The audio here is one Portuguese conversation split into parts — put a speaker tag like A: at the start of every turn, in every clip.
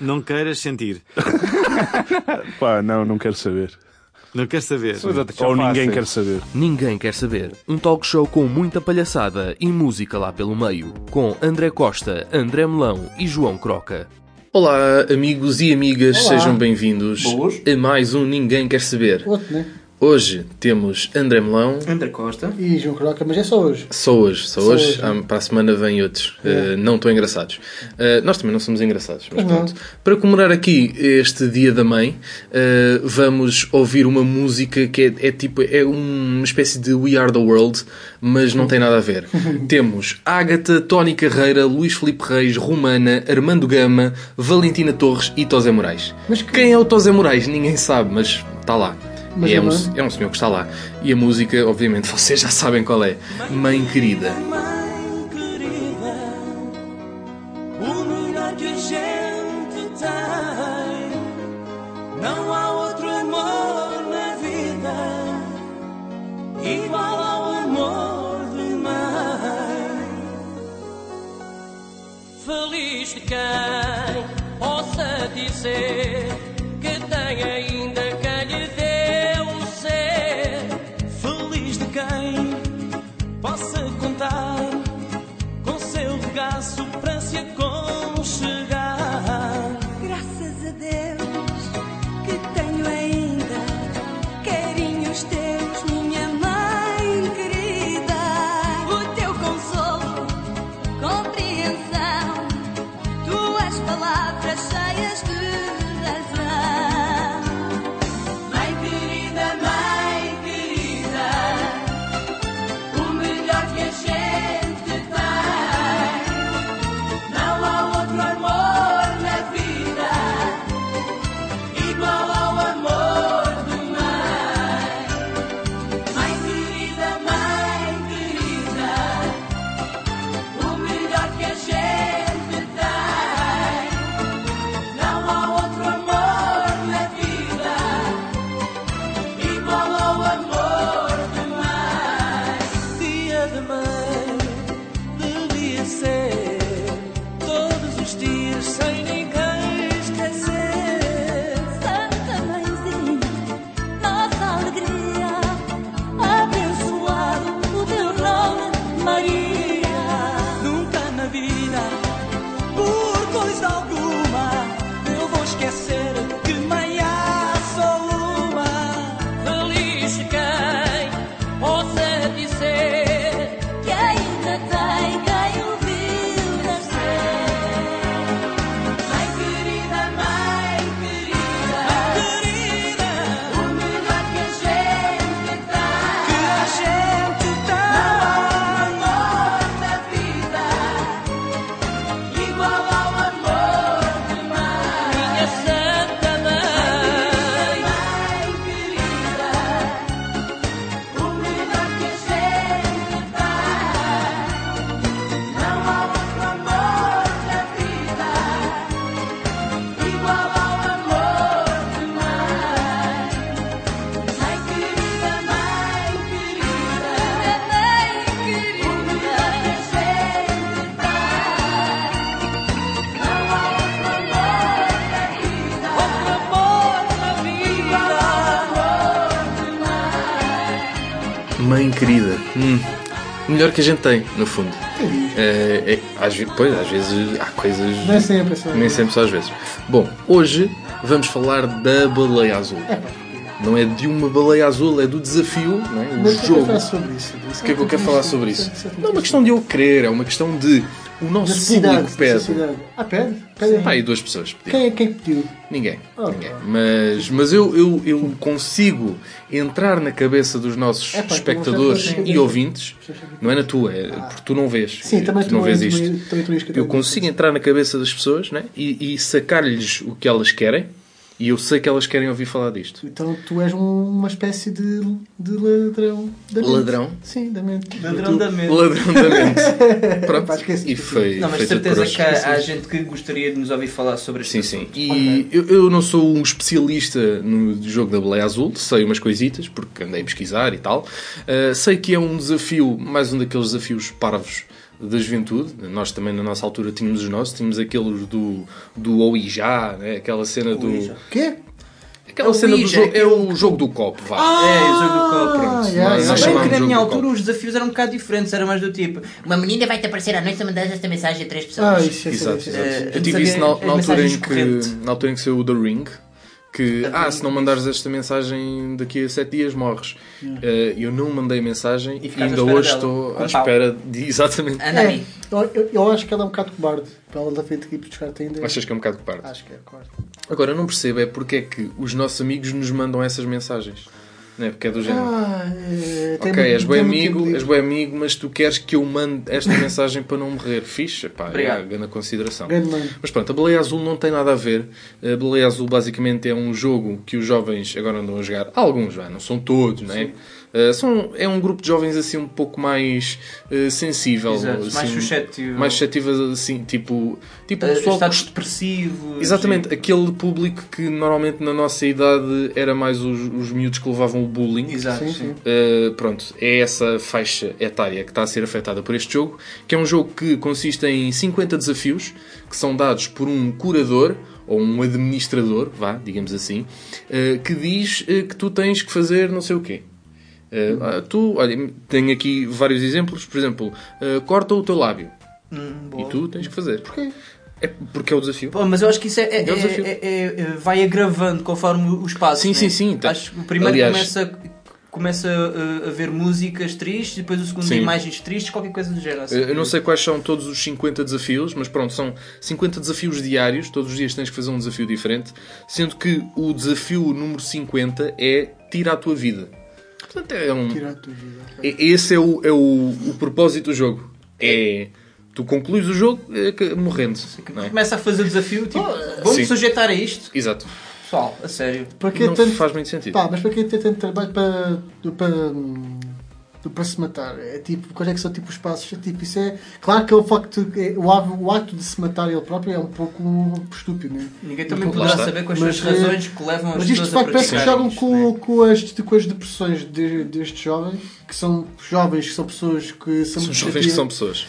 A: Não queiras sentir.
B: Pá, não, não quero saber.
A: Não queres saber.
B: Ou ninguém quer saber.
C: Ninguém quer saber. Um talk show com muita palhaçada e música lá pelo meio. Com André Costa, André Melão e João Croca. Olá, amigos e amigas,
D: Olá.
C: sejam bem-vindos a mais um Ninguém Quer Saber.
D: Outro, né?
C: Hoje temos André Melão.
E: André Costa.
D: E João Croca, mas é só hoje.
C: Só hoje, só,
D: Só
C: hoje.
D: hoje,
C: Ah, para a semana vêm outros. Uh, não tão engraçados. Uh, nós também não somos engraçados, mas
D: não.
C: pronto. Para comemorar aqui este Dia da Mãe, uh, vamos ouvir uma música que é, é tipo, é uma espécie de We Are the World, mas não tem nada a ver. Temos Ágata, Tony Carreira, Luís Filipe Reis, Romana, Armando Gama, Valentina Torres e Tosé Moraes.
D: Mas que-
C: Quem é o Tosé Moraís? Ninguém sabe, mas está lá.
D: Mas
C: é, um,
D: é?
C: é um senhor que está lá. E a música, obviamente, vocês já sabem qual é. Mãe querida.
F: Mãe querida, o melhor que a gente tem. Não há outro amor na vida igual ao amor de mãe. Feliz de quem
G: mãe. Querida.
C: Hum. O melhor que a gente tem, no fundo. É, é, às, pois, às vezes há coisas.
D: Não é sempre, é só-
C: Nem sempre só às vezes. Bom, hoje vamos falar da baleia azul.
D: É
C: Não é de uma baleia azul, é do desafio, não é? o
D: mas eu quero
C: jogo.
D: falar sobre isso.
C: O que é que eu quero falar sobre isso? Não é uma questão de eu querer, é uma questão de o nosso público pede.
D: necessidade. Ah, pede? Pede.
C: Pá, e duas pessoas pediram.
D: Quem é quem pediu?
C: Ninguém.
D: Oh,
C: ninguém. Mas, mas eu, eu, eu consigo entrar na cabeça dos nossos
D: É, pá,
C: espectadores
D: então você
C: e ouvintes. Não é na tua, é porque tu não vês.
D: Sim, também
C: tu não
D: não
C: vês isto.
D: também- também
C: eu consigo entrar na cabeça das pessoas né? e, e sacar-lhes o que elas querem. E eu sei que elas querem ouvir falar disto.
D: Então tu és um- uma espécie de, de ladrão da mente.
C: Ladrão?
D: Sim, da mente.
E: Ladrão da mente.
C: Ladrão da mente. Pronto.
D: Pá,
C: E
D: isto.
C: foi.
E: Não, mas
C: foi
E: certeza que há, há gente que gostaria de nos ouvir falar sobre este
C: Sim, sim.
E: assunto.
C: E eu, eu não sou um especialista no jogo da baleia azul, sei umas coisitas, porque andei a pesquisar e tal. Uh, sei que é um desafio, mais um daqueles desafios parvos da juventude. Nós também, na nossa altura, tínhamos os nossos. Tínhamos aqueles do, do Ouija, né? aquela cena do...
E: Ouija.
D: Quê?
C: Aquela
E: É o
C: cena do
E: Ouija,
C: jogo... É
E: aquele
C: o jogo do copo, vá.
E: É, o jogo do copo.
C: Pronto,
D: yeah,
C: nós
D: yeah.
E: Se bem que na minha
C: do
E: altura
C: copo.
E: os desafios eram um bocado diferentes, era mais do tipo.
H: Uma menina vai-te aparecer à noite se mandares esta mensagem a três pessoas.
D: Ah, isso é
C: Exato,
D: isso,
C: exato.
E: Eh,
C: Eu tive isso na, na altura em que, na altura em que saiu o The Ring. Que, ah,
E: Ring,
C: se não mandares esta mensagem daqui a 7 dias morres. Eh, eu não mandei mensagem
E: E
C: e, ainda hoje
E: dela,
C: estou
E: com
C: à
E: pau.
C: espera de. Exatamente.
D: É, eu, eu, acho que ela é um bocado cobarde. Para ela da frente aqui buscar ainda.
C: Achas que é um bocado cobarde?
D: Acho que é cobarde.
C: Agora, eu não percebo é porque é que os nossos amigos nos mandam essas mensagens. Não é? Porque é do género.
D: Ah, é,
C: ok,
D: muito-
C: és bem
D: muito
C: amigo, és bem amigo, mas tu queres que eu mande esta mensagem para não morrer. Fixe, pá, é
E: Obrigado.
C: a grande consideração.
D: Grande.
C: Mas pronto, a Baleia Azul não tem nada a ver. A Baleia Azul basicamente é um jogo que os jovens agora andam a jogar. Alguns, não são todos, não é? Uh, são, é um grupo de jovens assim um pouco mais uh, sensível.
E: Exato,
C: assim,
E: mais suscetível.
C: Mais suscetível, assim, tipo... tipo
E: Eh,
C: pessoal
E: estados depressivos.
C: Exatamente,
E: e-
C: aquele público que normalmente na nossa idade era mais os, os miúdos que levavam o bullying.
E: Exato,
D: Sim,
E: sim.
C: Uh, pronto, é essa faixa etária que está a ser afetada por este jogo, que é um jogo que consiste em 50 desafios que são dados por um curador ou um administrador, vá, digamos assim, uh, que diz uh, que tu tens que fazer não sei o quê. Uh, ah, tu, olha, tenho aqui vários exemplos, por exemplo, uh, corta o teu lábio
E: Hum,
C: e tu tens que fazer.
D: Porquê?
C: É porque é o desafio.
E: Pô, mas eu acho que isso é, é-
C: É o
E: é- é- é- vai agravando conforme os passos.
C: Sim,
E: né?
C: sim, sim.
E: Acho que o primeiro
C: Aliás-
E: começa, começa a, a ver músicas tristes, depois o segundo
C: Sim.
E: imagens tristes, qualquer coisa do género. assim.
C: Eu não sei quais são todos os 50 desafios, mas pronto, são 50 desafios diários, todos os dias tens que fazer um desafio diferente, sendo que o desafio número 50 é tira a tua vida. Portanto, é um,
D: Tirar a tua vida.
C: é- esse é, o, é o, o propósito do jogo. É tu concluís o jogo é, que- morrendo. Não é?
E: Começa a fazer o desafio, tipo, vamos
C: Sim.
E: sujeitar a isto.
C: Exato.
E: Pessoal, a sério.
D: Para que
C: Não
D: tanto...
C: faz muito sentido.
D: Pá, mas para que ter tanto trabalho para, para, hum, para se matar? É tipo, quais é que são tipo, os passos? É, tipo, isso é... Claro que é o facto de- é, o, ato- o ato de se matar ele próprio é um pouco estúpido, né?
E: Ninguém também poderá
C: está.
E: saber quais
D: Mas,
E: são as razões que levam as
D: Mas isto de
E: pessoas
D: facto parece que jogam
E: isto,
D: com,
E: né?
D: com, as, com as depressões de, destes jovens, que são jovens, que são pessoas que são,
C: São jovens que são pessoas.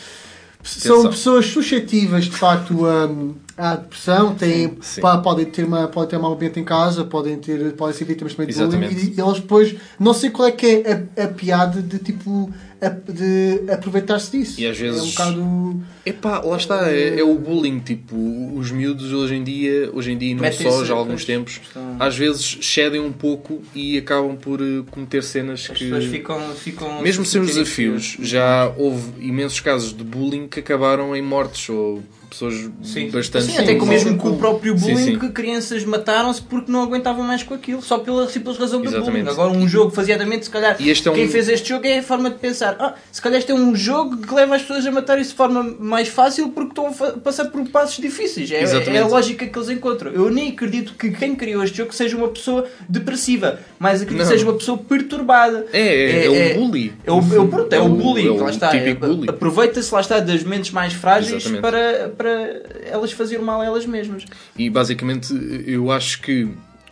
D: são
C: Atenção.
D: pessoas suscetíveis de facto a, à depressão, têm,
C: Sim.
D: pá, podem, ter uma, podem ter um mau ambiente em casa, podem, ter, podem ser vítimas também de bullying e, e eles depois, não sei qual é que é a, a piada de tipo a- de aproveitar-se disso.
C: E às vezes-
D: é um bocado.
C: Epá, lá está, é, é o bullying, tipo, os miúdos hoje em dia, hoje em dia não só, já há alguns tempos,
E: estão-
C: às vezes cedem um pouco e acabam por eh, cometer cenas
E: As
C: que...
E: pessoas ficam. ficam
C: Mesmo sem os desafios,
E: que-
C: já houve imensos casos de bullying que acabaram em mortes ou pessoas
E: Sim.
C: bastante...
E: Sim, até com mesmo com o próprio
C: Sim,
E: bullying
C: sim.
E: que crianças mataram-se porque não aguentavam mais com aquilo, só pela simples razão do
C: Exatamente.
E: bullying. Agora um jogo faseadamente, se calhar,
C: E este é um-
E: quem fez este jogo é a forma de pensar, ah, se calhar este é um jogo que leva as pessoas a matarem-se de forma mais fácil porque estão a passar por passos difíceis. É, é a lógica que eles encontram. Eu nem acredito que quem criou este jogo seja uma pessoa depressiva, mas acredito que seja uma pessoa perturbada.
C: É, é, é, um bully.
E: É o, é o, pronto, é o
C: É o-
E: bullying,
C: é o
E: lá está.
C: típico
E: É-
C: bully.
E: Aproveita-se, lá está, das mentes mais frágeis
C: Exatamente.
E: para, para elas fazerem mal a elas mesmas.
C: E basicamente eu acho que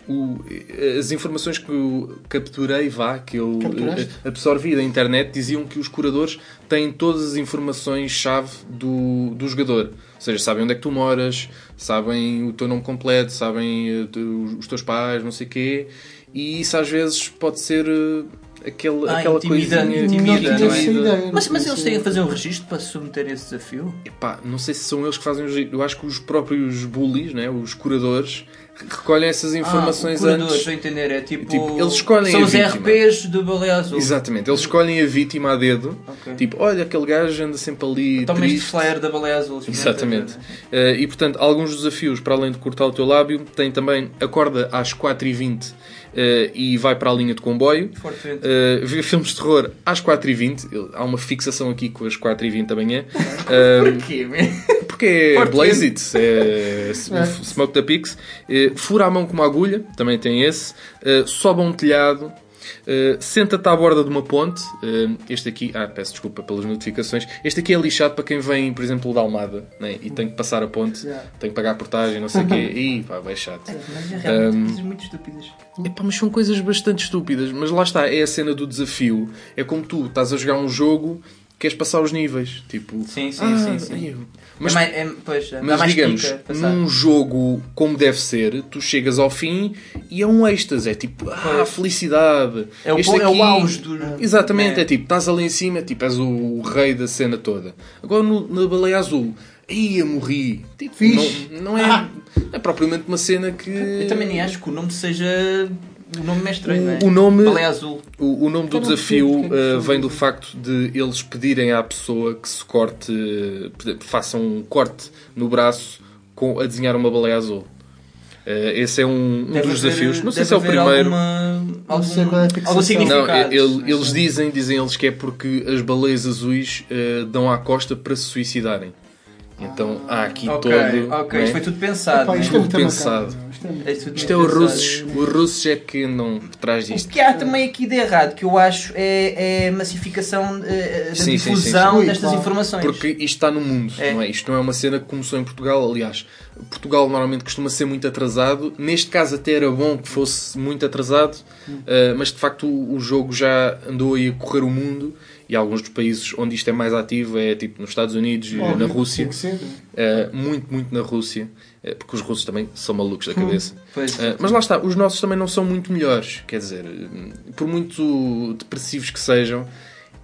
C: o- as informações que eu capturei, vá, que eu
D: Capturaste?
C: eh, absorvi da internet, diziam que os curadores têm todas as informações-chave do, do jogador. Ou seja, sabem onde é que tu moras, sabem o teu nome completo, sabem eh, os teus pais, não sei o quê. E isso às vezes pode ser eh, aquele,
E: Ah,
C: aquela
E: intimidante,
C: coisinha...
E: intimida,
D: não
E: é?
D: ideia.
E: Mas, mas eles têm a fazer um registro para se submeter a esse desafio?
C: Epá, não sei se são eles que fazem os. Eu acho que os próprios bullies, né, os curadores, recolhem essas informações
E: ah, o curador,
C: antes.
E: entender, é tipo...
C: Tipo, eles escolhem
E: São
C: a
E: os
C: vítima.
E: RPs do Baleia Azul.
C: Exatamente, eles escolhem a vítima a dedo.
E: Ok.
C: Tipo, olha, aquele gajo anda sempre ali.
E: Toma este
C: triste.
E: flare da Baleia Azul.
C: Exatamente. Eh, e portanto, alguns desafios, para além de cortar o teu lábio, tem também acorda às 4h20 eh, e vai para a linha de comboio. Uh, ver filmes de terror às 4h20. Ele- Há uma fixação aqui com as 4h20 da manhã. Uh,
E: Porquê?
C: porque é
E: Forte
C: Blaze It, é,
D: É.
C: Smoke the Pix. Uh, fura a mão com uma agulha, também tem esse. Sobe a um telhado. Uh, Senta-te à borda de uma ponte. Uh, este aqui, ah, peço desculpa pelas notificações. Este aqui é lixado para quem vem, por exemplo, da Almada né? e tem que passar a ponte,
D: Yeah.
C: tem que pagar a portagem, não sei o quê. Ih, pá, vai chato.
E: Mas é realmente
C: Um,
E: coisas muito estúpidas.
C: Epá, mas são coisas bastante estúpidas. Mas lá está, é a cena do desafio. É como tu estás a jogar um jogo queres passar os níveis. Tipo,
E: Sim, sim,
C: ah,
E: sim, sim.
C: ai,
E: Mas,
C: Mas,
E: é mais, é, pois, dá
C: mas
E: mais
C: digamos,
E: pica
C: num jogo como deve ser, tu chegas ao fim e é um êxtase. É tipo, ah,
E: Pois.
C: felicidade.
E: É o,
C: Este
E: é o
C: aqui-
E: auge do.
C: Exatamente,
E: É.
C: é tipo, estás ali em cima, tipo, és o rei da cena toda. Agora no- na baleia azul, aí eu morri. Tipo, não, não é,
D: Ah.
C: não é propriamente uma cena que.
E: Eu também nem acho que o nome seja. O nome é estranho,
C: O-
E: não é?
C: o nome-
E: Baleia Azul.
C: O, o nome do
D: não
C: desafio
D: são
C: vem do
D: assim.
C: facto de eles pedirem à pessoa que se corte, façam um corte no braço com, a desenhar uma baleia azul. Eh, esse é um, um dos
E: haver-
C: desafios. Não sei se é o primeiro.
E: Alguma, algum, algum
C: Não,
E: significado.
C: ele- eles dizem, dizem eles que é porque as baleias azuis eh, dão à costa para se suicidarem. Então há aqui
E: Ok,
C: todo.
E: ok,
C: né?
E: isto foi tudo pensado.
D: Epá,
E: né?
D: isto é
C: Tudo pensado.
D: macabro, isto é
E: Isto,
C: é os russos. Os russos é que andam por trás
E: O
C: disto.
E: que há também aqui de errado, que eu acho, é, é a massificação eh, da
C: Sim, sim, sim,
E: difusão
D: sim.
E: destas informações.
C: Porque isto está no mundo,
E: É.
C: não é? Isto não é uma cena que começou em Portugal, aliás. Portugal normalmente costuma ser muito atrasado. Neste caso até era bom que fosse muito atrasado, eh, mas de facto o, o jogo já andou aí a correr o mundo e alguns dos países onde isto é mais ativo é tipo nos Estados Unidos
D: Óbvio,
C: na Rússia. Eh, muito, muito na Rússia, eh, porque os russos também são malucos da cabeça.
E: Pois.
C: Eh, mas lá está, os nossos também não são muito melhores. Quer dizer, por muito depressivos que sejam,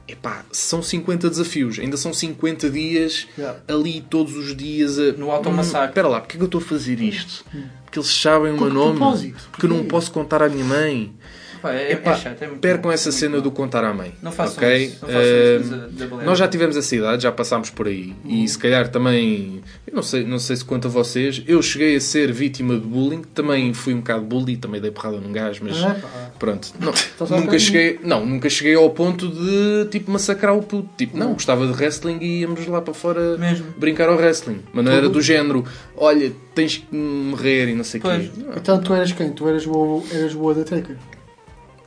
C: epá, são 50 desafios. Ainda são 50 dias
D: Yeah.
C: ali todos os dias. A...
E: No automassacre.
C: Espera lá, porque é que eu estou a fazer isto? Porque eles sabem o meu nome.
D: propósito?
C: Porque eu não posso contar à minha mãe.
E: Pá, é,
C: Epá,
E: é chato, é muito
C: percam essa
E: é muito
C: cena
E: mau.
C: do contar à mãe.
E: Não façam
C: ok?
E: isso. Não façam
C: Eh,
E: isso da- da baleia.
C: nós já tivemos essa idade, já passámos por aí. E se calhar também, eu não sei, não sei se quanto a vocês, eu cheguei a ser vítima de bullying, também fui um bocado bully, também dei porrada num gajo, mas
D: Ah,
C: pronto. Não, nunca cheguei, não, nunca cheguei ao ponto de tipo massacrar o puto. Tipo, não, gostava de wrestling e íamos lá para fora
E: Mesmo.
C: brincar ao wrestling. Mas não era do género, olha, tens que morrer e não sei o quê. Não,
D: Então tu eras quem? Tu eras o, eras o Undertaker?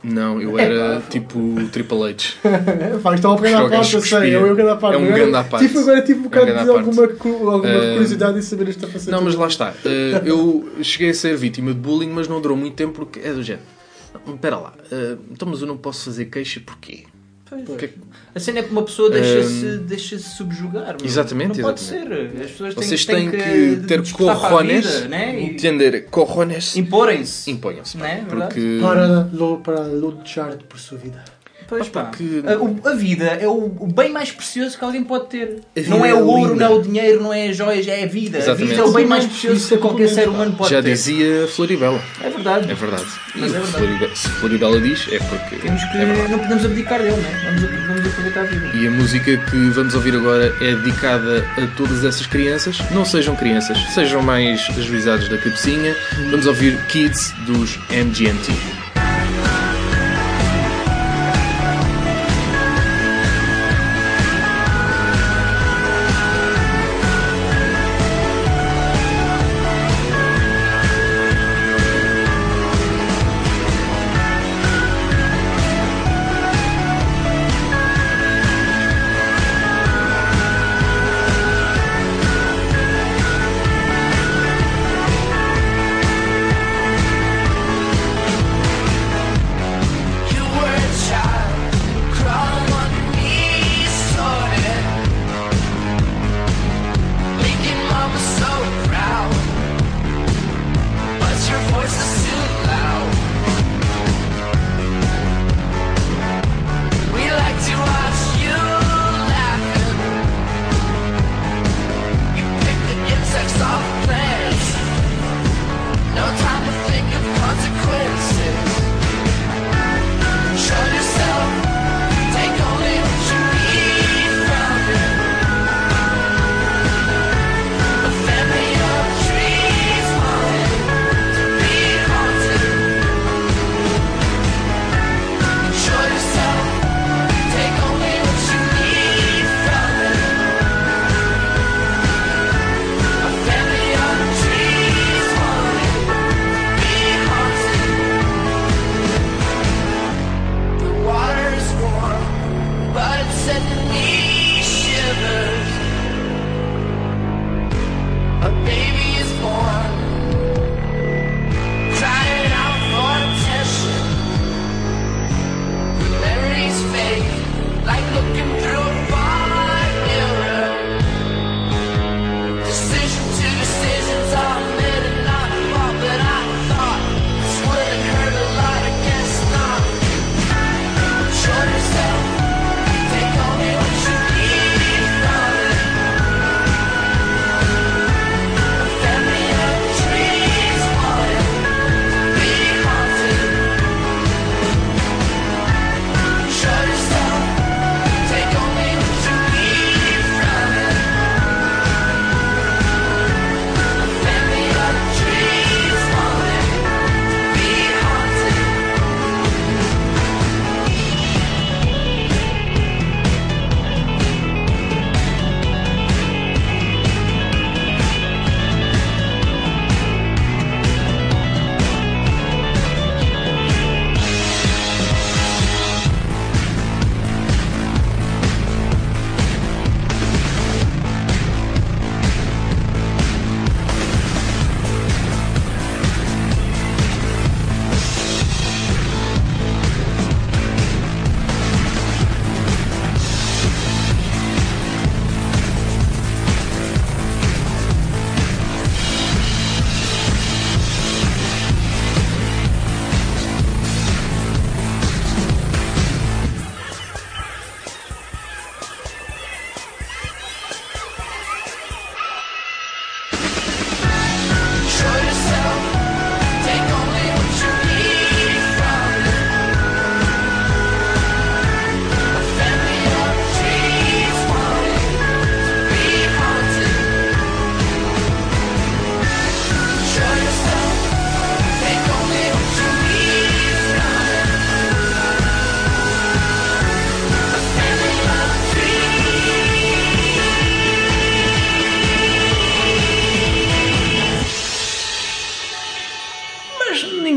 C: Não, eu era tipo Triple H.
D: Pá, é uma pequena
C: Joga
D: parte, eu sei.
C: cuspia.
D: É parte.
C: É um grande à parte.
D: Tipo, agora tive um bocado
C: grande
D: de
C: à parte.
D: alguma, alguma curiosidade em saber esta faceta.
C: Não, mas lá está. Eh, eu cheguei a ser vítima de bullying, mas não durou muito tempo porque é do género. Espera lá, eh, então mas eu não posso fazer queixa porquê?
E: Pois.
C: Porque-
E: A cena é que uma pessoa deixa-se deixa subjugar. meu.
C: Exatamente,
E: Não pode
C: exatamente.
E: ser. As pessoas têm,
C: Vocês
E: têm
C: têm que ter
E: despertar para a
C: corrones,
E: vida, né? E
C: entender, corrones,
E: Imporem-se.
C: imponham-se.
E: Né, verdade?
C: porque
D: Para, para lutar por sua vida.
E: Pois pá.
C: porque-
E: A, a vida é o, o bem mais precioso que alguém pode ter. Não é
C: é
E: o ouro,
C: linda.
E: não é o dinheiro, não é as joias, é a vida.
C: Exatamente.
E: A vida é o bem mais
D: Isso
E: precioso
D: é
E: que qualquer ser humano pode
C: já
E: ter.
C: dizia Floribela.
E: É verdade.
C: É verdade. E
E: Mas é verdade.
C: Floribela- se Floribela diz, é porque.
E: Temos que,
C: é
E: não podemos abdicar dele, né? Vamos, vamos aproveitar a vida.
C: E a música que vamos ouvir agora é dedicada a todas essas crianças. Não sejam crianças, sejam mais ajuizados da cabecinha. Vamos ouvir Kids dos MGMT.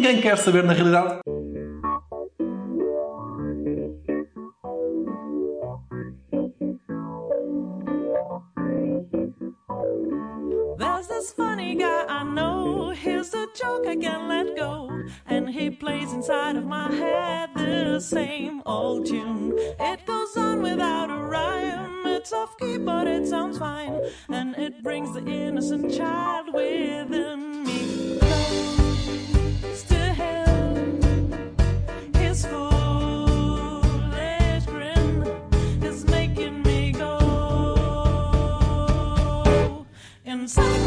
I: Ninguém quer saber na realidade.
J: There's this funny guy I know. Here's a joke I can't let go. And he plays inside of my head the same old tune. It goes on without a rhyme. It's off key, but it sounds fine. And it brings the innocent child within me him inside.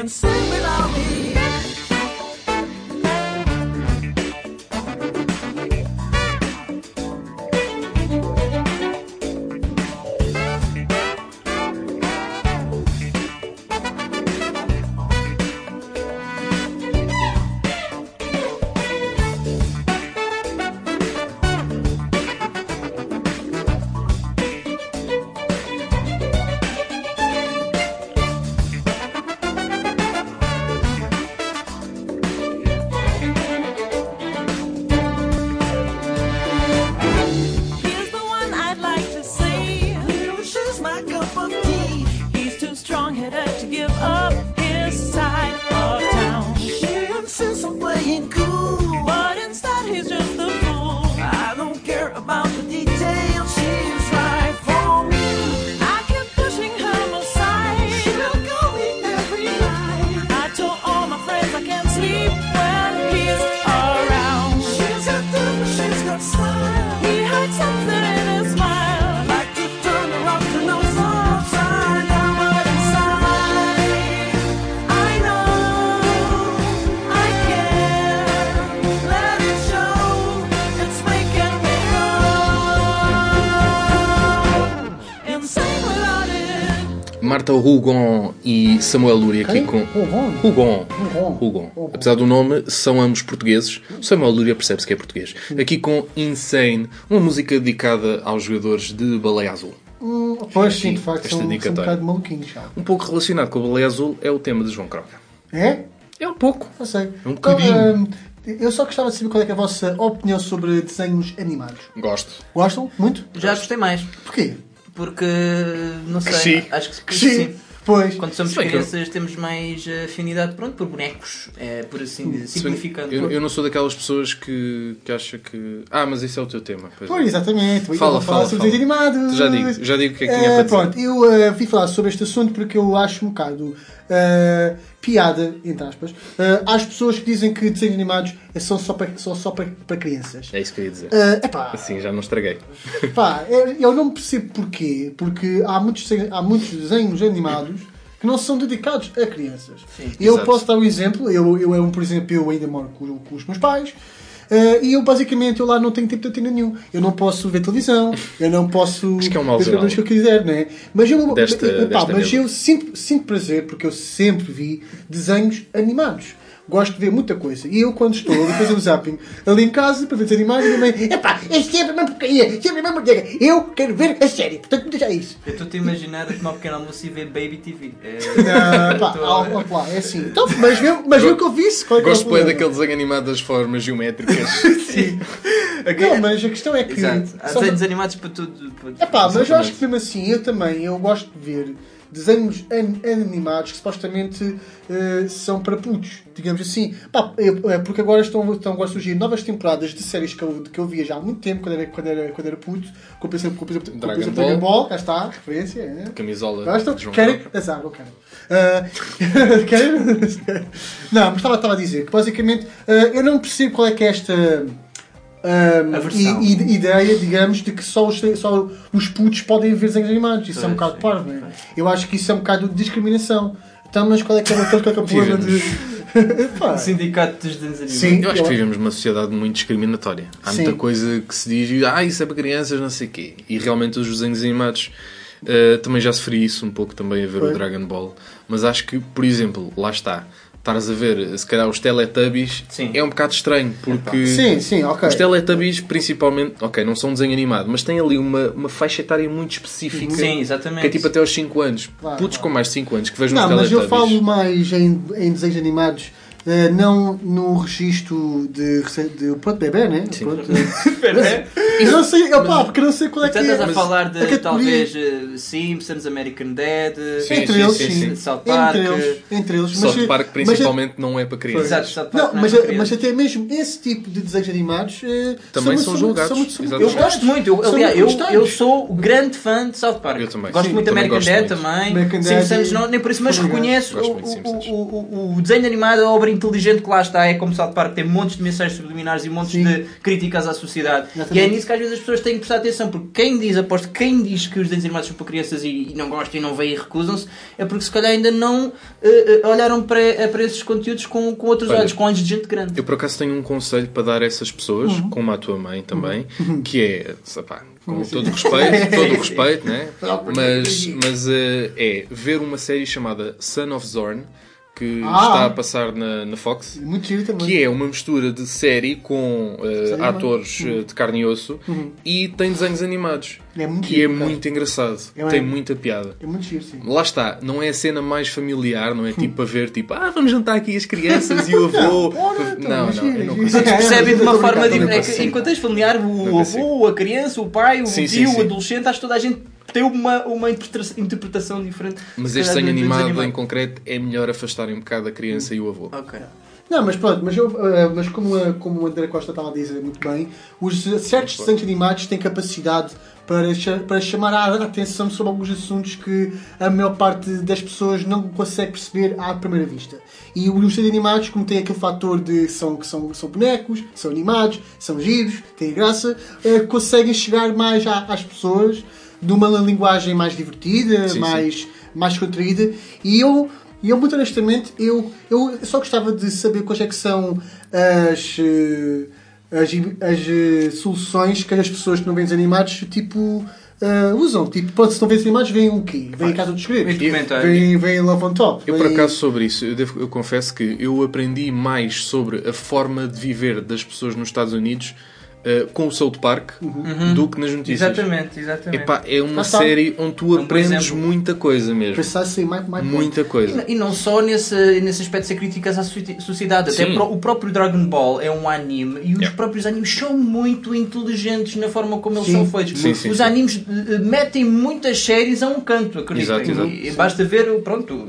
J: Insane without me. Here's the
C: Marta Hugon e Samuel Luria aqui com.
D: Hugon?
C: Hugon.
D: Hugon.
C: Hugon. Apesar do nome, são ambos portugueses. O Samuel Luria percebe-se que é português. Aqui com Insane, uma música dedicada aos jogadores de Baleia Azul.
D: Hum, pois sim, de facto, são, são um bocado maluquinhos. já.
C: Um pouco relacionado com a Baleia Azul é o tema de João Croca.
D: É?
C: É um pouco.
D: Não sei.
C: É um
D: Então,
C: bocadinho.
D: hum, eu só gostava de saber qual é, que é a vossa opinião sobre desenhos animados.
C: Gosto.
D: Gostam? Muito?
E: Já gostei mais.
D: Porquê?
E: Porque, não sei,
C: Cresci.
E: acho que, que
D: Cresci.
E: sim.
D: Pois.
E: Quando somos
C: bem
E: crianças temos mais eh, afinidade pronto, por bonecos, é, por assim dizer, simplificando.
C: Eu, eu não sou daquelas pessoas que, que acha que. Ah, mas esse é o teu tema. Pois é.
D: Pois, exatamente. Eu
C: Fala,
D: falar
C: fala,
D: sobre
C: fala.
D: desenhos animados.
C: Já digo, já digo o que é que tinha
D: Eh,
C: para dizer.
D: Pronto, eu eh, vim falar sobre este assunto porque eu acho um bocado eh, piada, entre aspas, eh, às pessoas que dizem que desenhos animados são só para, são só para, para crianças.
C: É isso que eu ia dizer.
D: Eh, epá,
C: Assim, já não estraguei.
D: Pá, eu não percebo porquê. Porque há muitos, desenhos- há muitos desenhos animados que não são dedicados a crianças. eu
C: exato.
D: posso dar um exemplo. Eu, eu, eu, por exemplo, eu ainda moro com, com os meus pais. Eh, e eu basicamente eu lá não tenho tempo de antena nenhum. Eu não posso ver televisão, eu não posso
C: Acho que é um
D: ver os que eu quiser, né? Mas eu,
C: Desta-
D: pá,
C: desta
D: mas eu sinto, sinto prazer porque eu sempre vi desenhos animados. Gosto de ver muita coisa. E eu, quando estou a fazer o zapping ali em casa para ver os animais, minha mãe, epá, é sempre a mesma porcaria, sempre a mesma porcaria. Eu quero ver a série, portanto, me deixa isso.
E: Eu estou-te a imaginar a tomar um pequeno almoço e ver Baby TV. É,
D: Não, pá, é assim. Então, mas vê, mas o que eu vi qual é
C: Gosto bem daquele desenho animado das formas geométricas.
D: Sim. Não, mas a questão é que.
E: Exato. Há desenhos animados para tudo. para-
D: Epá, mas eu acho que mesmo assim, eu também, eu gosto de ver desenhos an- animados que supostamente eh, são para putos, digamos assim. Pá, eu- é porque agora estão, estão agora a surgir novas temporadas de séries que eu, que eu via já há muito tempo, quando era, quando era, quando era puto, com por exemplo,
C: Dragon Ball.
D: Dragon Ball, cá está, referência. É.
C: Camisola João
D: Querem? Azar, não quero. Ah, querem? Não, mas estava, estava a dizer que basicamente ah, eu não percebo qual é que é esta
E: Aversão.
D: e, e ideia, digamos, de que só os, só os putos podem ver desenhos animados. Isso é um
E: Pois,
D: bocado parvo, não é? Eu acho que isso é um bocado de discriminação. Então, mas qual é que é, qual é, que é o problema de. Pá,
E: Sindicato dos desenhos animados.
D: Sim.
C: Eu acho que vivemos numa sociedade muito discriminatória. Há
D: Sim.
C: muita coisa que se diz, ah, isso é para crianças, não sei o quê. E realmente os desenhos animados eh, também já sofri isso um pouco também a ver
D: Foi.
C: o Dragon Ball. Mas acho que, por exemplo, lá está. Estares a ver, se calhar, os Teletubbies
E: Sim.
C: é um bocado estranho, porque
D: Sim, sim, ok.
C: os Teletubbies, principalmente, ok, não são um desenho animado, mas têm ali uma, uma faixa etária muito específica.
E: Sim, exatamente.
C: Que é tipo até aos 5 anos.
D: Claro,
C: Putos
D: claro.
C: com mais de 5 anos que vejam os
D: Não, mas
C: Teletubbies.
D: eu falo mais em, em desenhos animados, eh, não no registro de, de pronto, bebê, né?
C: Sim.
D: Pronto.
E: Espera,
D: Eu não sei, opá, porque eu não sei qual é que é.
E: estás a
D: mas
E: falar de
D: categoria.
E: talvez eh, Simpsons, American Dad,
C: Sim,
D: entre
C: sim,
D: eles,
C: sim,
D: sim.
E: South Park.
D: Entre eles, entre eles.
C: South
D: mas-
C: Park,
D: mas-
C: principalmente, não é para crianças.
E: Exato, South Park
D: Não,
E: não é
D: mas,
E: para
D: mas até mesmo esse tipo de desenhos animados eh,
C: Também
D: muito-
C: são julgados,
D: muito- são muito.
E: Eu gosto muito, eu,
D: São
E: aliás, eu, eu sou o grande fã de South Park.
C: Eu também.
E: Gosto
C: Sim,
E: muito de American
C: gosto
E: Dad
C: muito.
E: também. Simpsons
D: e-
E: não, nem por isso, mas reconheço o, desenho animado, a obra inteligente que lá está, é como South Park, tem montes de mensagens subliminares e montes de críticas à sociedade. E é nisso que às vezes as pessoas têm que prestar atenção, porque quem diz, aposto, que quem diz que os desenhos animados são para crianças e, e não gostam e não veem e recusam-se, é porque se calhar ainda não eh, eh, olharam para, eh, para esses conteúdos com, com outros
C: Olha,
E: olhos, com olhos de gente grande.
C: Eu por acaso tenho um conselho para dar a essas pessoas,
D: Uhum.
C: como a tua mãe também, que é, sapá, com todo o respeito, todo o respeito, né? mas, mas eh, é ver uma série chamada Son of Zorn, que
D: Ah.
C: está a passar na, na Fox,
D: Muito giro também.
C: que é uma mistura de série com
D: Série
C: atores eh, de carne e osso e tem desenhos animados,
D: É muito
C: que é
D: giro, cara.
C: muito engraçado,
D: É
C: tem muita piada.
D: É muito giro, sim.
C: Lá está, não é a cena mais familiar, não é tipo para ver tipo, ah, vamos jantar aqui as crianças e o avô. Não,
D: mas
C: não, não.
D: É,
E: percebem de uma
D: a
E: forma diferente. É
D: a
E: em contexto familiar, o avô, a criança, o pai, o
C: Sim, sim,
E: tio,
C: sim.
E: o adolescente, acho que toda a gente tem uma, uma interpreta- interpretação diferente.
C: Mas este desenho
E: do- do
C: animado em concreto é melhor afastarem um bocado a criança e o avô.
E: Ok.
D: Não, mas pronto, mas, eu, eh, mas como, a- como o André Costa estava a dizer muito bem, os certos desenhos animados têm capacidade para, para chamar a atenção sobre alguns assuntos que a maior parte das pessoas não consegue perceber à primeira vista. E os desenhos animados, como têm aquele fator de são, que são, são bonecos, são animados, são giros, têm graça, eh, conseguem chegar mais à- às pessoas numa linguagem mais divertida,
C: Sim, sim.
D: mais, mais contraída. E eu, eu muito honestamente, eu, eu só gostava de saber quais é que são as, eh, as, as eh, soluções que as pessoas que não veem animados tipo, eh, usam. Tipo, pronto, se não desenhos animados, veem o quê? Vêm a Casa dos Segredos.
E: Vêm
D: Love on Top.
C: Eu, por
D: vêm-
C: acaso, sobre isso, eu, devo- eu confesso que eu aprendi mais sobre a forma de viver das pessoas nos Estados Unidos eh, com o South Park do que nas notícias.
E: Exatamente, exatamente.
C: Epá, é uma série onde tu
E: um
C: aprendes
E: exemplo.
C: muita coisa mesmo.
D: Precisely my, my point.
C: Muita coisa.
E: E não só nesse, nesse aspecto de ser críticas à soci- sociedade, até pro- o próprio Dragon Ball é um anime e os
C: Yeah.
E: próprios animes são muito inteligentes na forma como eles
D: Sim.
E: são feitos.
C: Sim, sim,
E: os
C: sim.
E: animes eh, metem muitas séries a um canto, acreditem.
C: Exato, exato.
E: E basta ver pronto,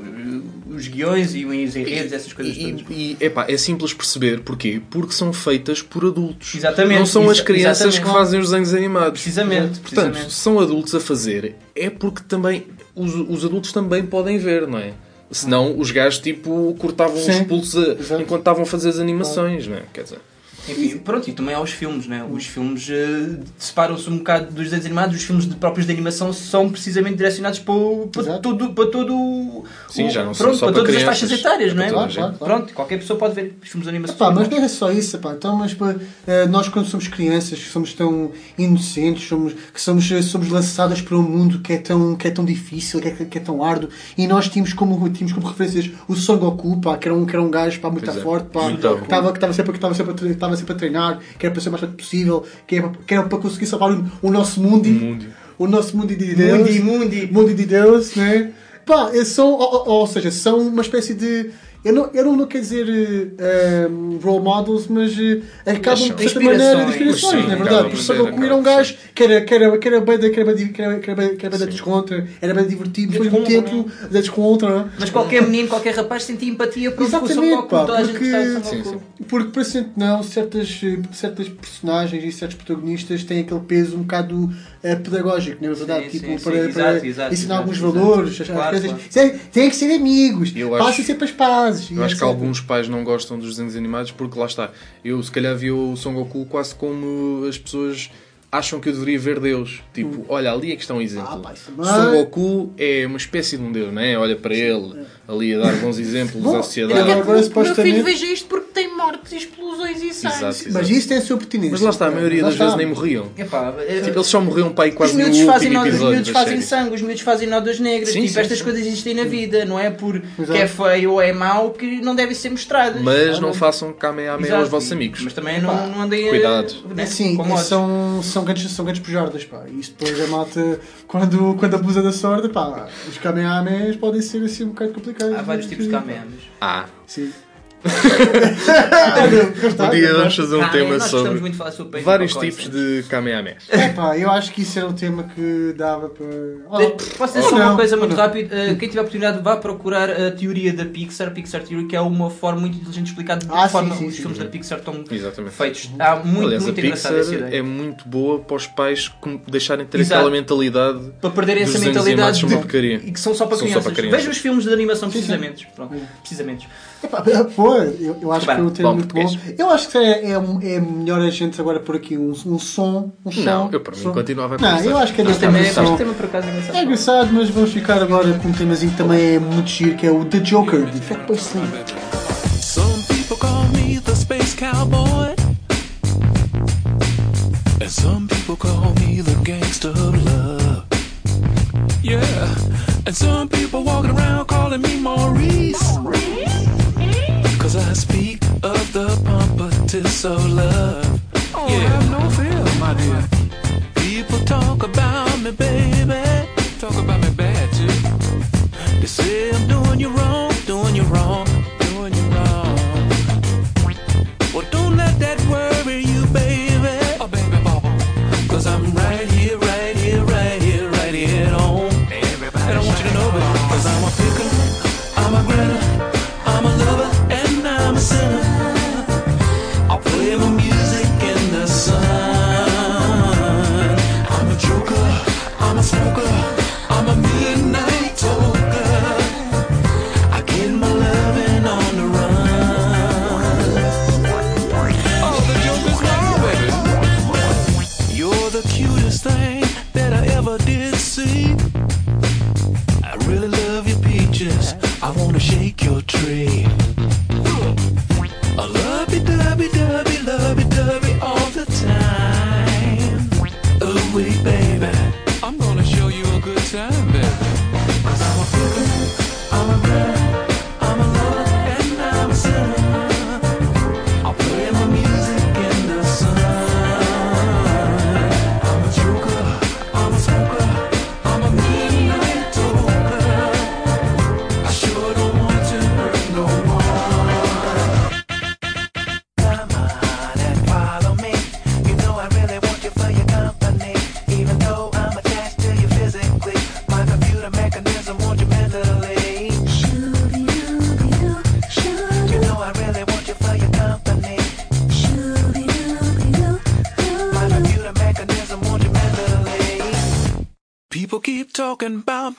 E: os guiões e os enredos, essas coisas
C: E,
E: todas.
C: e epá, é simples perceber porquê? Porque são feitas por adultos.
E: Exatamente,
C: Não são as crianças
E: exatamente.
C: que fazem os desenhos animados.
E: Precisamente,
C: Portanto,
E: precisamente.
C: são adultos a fazer, é porque também os, os adultos também podem ver, não é? Senão os gajos tipo cortavam os
D: Sim,
C: pulsos a- enquanto estavam a fazer as animações, não é? Quer dizer,
E: Enfim, pronto, e também há os filmes, né? Os filmes eh, separam-se um bocado dos desenhos animados, os filmes de, próprios de animação são precisamente direcionados para, o- para,
D: Exato.
E: todo, para todo o-
C: Sim,
E: o-
C: já não são
E: pronto,
C: só
E: para
C: para
E: todas as
C: crianças,
E: faixas etárias, não é?
C: toda
D: a gente. Claro, claro.
E: Pronto, qualquer pessoa pode ver os filmes de animação.
D: Epá, mas não é só isso, epá. Então, mas, pá, eh, nós quando somos crianças, que somos tão inocentes, somos, que somos, eh, somos lançadas para um mundo que é tão, que é tão difícil, que é, que é tão árduo, e nós tínhamos como, tínhamos como referências o Son Goku, pá, que era um, que era um gajo pá, muito
C: Pois é.
D: forte, pá,
C: Muito
D: que estava que estava sempre, que estava sempre, estava sempre a treinar, que era para ser o mais forte possível, que era, que era para conseguir salvar o, o nosso mundo.
C: mundo.
D: O nosso mundo de Deus.
E: Mundi, mundi.
D: Mundo de Deus, né? Pá, eles são, ou, ou- ou seja, são uma espécie de. Eu não, eu não quero dizer eh, um, role models, mas eh, acabam de certa maneira de
E: Inspirações.
D: não é verdade?
C: por
D: Porque só era um gajo que era, que era, que era bem da que era bem- que era, que era, que era bem da descontra, era bem divertido, depois do
E: Descontra,
D: tempo da descontra.
E: Mas qualquer menino, qualquer rapaz sentia empatia por
D: Exatamente,
E: Goku,
D: pá,
E: toda a gente
D: porque-
C: Sim, sim.
D: Porque, parecendo que não, certas, certas personagens e certos protagonistas têm aquele peso um bocado eh, pedagógico, não é verdade?
E: Sim,
D: tipo,
E: sim, sim,
D: para,
E: exato,
D: para
E: exato,
D: ensinar
E: exato,
D: alguns
E: exato.
D: valores, as
E: Claro,
D: coisas.
E: claro.
D: Tem- Têm que ser amigos,
C: Eu
D: passem
C: acho-
D: sempre a espada. fazes. E
C: Eu acho que
D: etc.
C: alguns pais não gostam dos desenhos animados porque lá está. Eu se calhar vi o Son Goku quase como as pessoas acham que eu deveria ver Deus. Tipo, olha, ali é que está um exemplo.
D: Ah, não
C: Son
D: é-
C: Goku é uma espécie de um Deus, não é? Olha para ele, ali a dar bons exemplos
D: Bom,
C: à
D: e
C: sociedade.
D: agora, agora
E: Meu filho veja isto porque tem mortes, explosões e sangue.
C: Exato, exato.
D: Mas isso tem a sua pertinência.
C: Mas lá está, a maioria das
D: está.
C: vezes nem morriam.
E: Epá, é-
C: Tipo, eles só morriam
E: Os
C: quase no último
E: fazem, os miúdos
C: das
E: fazem sangue, os miúdos fazem nódoas negras.
C: Sim,
E: tipo,
C: sim,
E: estas
C: sim.
E: coisas existem na vida, não é por
D: Exato.
E: que é feio ou é mau que não devem ser mostradas.
C: Mas não
E: Olha,
C: façam Kamehameha aos vossos amigos.
E: Mas também não, não andem a-
C: Cuidado.
E: né,
D: Sim, são, são grandes, são grandes pujardas, pá. E Isto depois a malta, quando, quando abusa da sorte, pá, os Kamehamehas podem ser assim um bocado complicados.
E: Há vários tipos de cameamas.
C: Ah,
D: Sim.
C: Um dia vamos fazer um tema sobre vários tipos de Kamehamehas.
D: É pá, eu acho que isso era um tema que dava para. Oh,
E: Posso dizer só uma coisa muito rápida? Uh, quem tiver a oportunidade, vá procurar a teoria da Pixar, Pixar Theory, que é uma forma muito inteligente de explicar de que
D: Ah,
E: forma
D: sim,
E: os filmes
D: sim.
E: da Pixar estão
C: Exatamente.
E: feitos. Há muito,
C: Aliás,
E: muito
C: a Pixar
E: essa ideia.
C: é muito boa para os pais deixarem de ter
E: Exato.
C: aquela mentalidade
E: Para perderem essa mentalidade de-
C: porcaria.
E: e que são só para
C: São só
E: crianças.
C: para crianças.
E: Veja os filmes de animação precisamente. Pronto, precisamente.
D: Pô, eu, eu acho
E: Bem,
D: que o tema é
C: bom
D: muito bom.
C: português.
D: Eu acho que é, é, é melhor a gente agora por aqui um, um som. Um som
C: Não, eu para mim
D: som.
C: continuava a
D: Não,
C: conversar.
D: eu acho que é
E: Este tema, é,
D: um
E: este tema por acaso é engraçado.
D: É engraçado, mas vamos ficar agora com um temazinho que também é muito giro, que é o The Joker, de Fatboy Slim.
K: Some people call me the space cowboy. And some people call me the gangster of love. Yeah. And some people walking around calling me Maurice. I speak of the pompatus of love. Oh, have no fear, my dear. People talk about me, baby. Talk about me bad too. They say I'm doing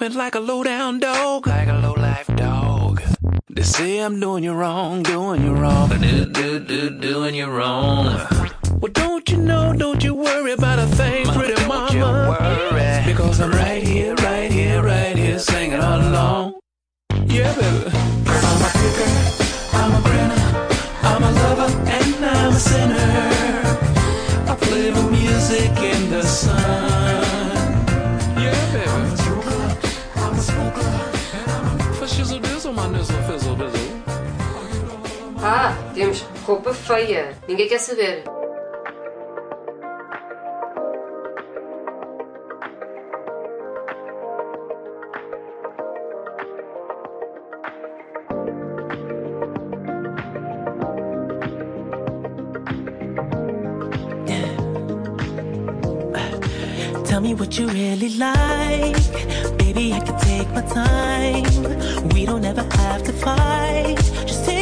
K: me like a low down dog. Like a low life dog. They say I'm doing you wrong, doing you wrong. Do, do, do, doing you wrong. Well, don't you know, don't you worry about a thing, pretty mama. You worry. Because I'm right here, right here, right here, singing all along. Yeah, baby. Cause I'm a picker, I'm a grinner, I'm a lover, and I'm a sinner. I play the music in the sun.
L: Ah, temos roupa feia. Ninguém quer saber.
K: Tell me what you really like. Baby, I can take my time. We don't ever have to fight. Just take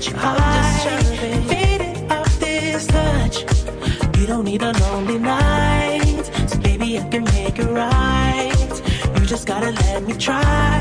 J: Trying to get you high, faded off this touch. You don't need a lonely night, so baby, I can make it right. You just gotta let me try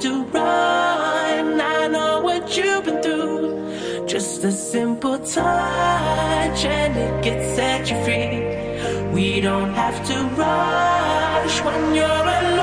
J: to run. I know what you've been through. Just a simple touch and it can set you free. We don't have to rush when you're alone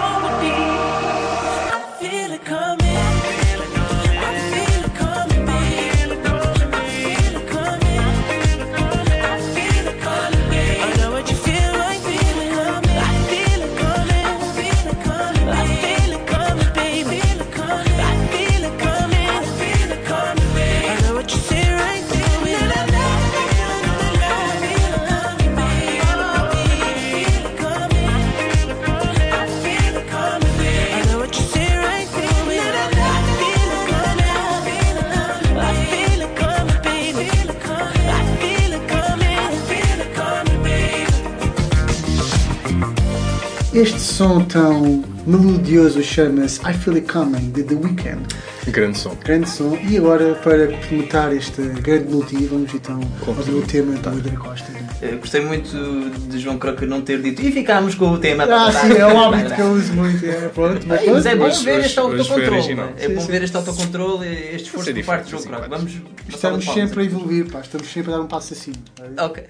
D: Este som tão melodioso chama-se I Feel It Coming, de The Weeknd.
C: Grande som.
D: Grande som. E agora, para complementar este grande multi, vamos então ouvir o tema do Adriano Costa.
E: Eu gostei muito de João Crocker não ter dito e ficámos com o tema.
D: Ah, sim, é um hábito que eu uso muito. É, pronto, mas
E: Mas é bom
C: Hoje-
E: ver este autocontrole. É bom
D: sim.
E: ver este autocontrole, este esforço por parte de João Crocker.
C: sim,
E: Vamos
D: estamos sempre a evoluir, pá. Estamos sempre a dar um passo assim.
E: Ok.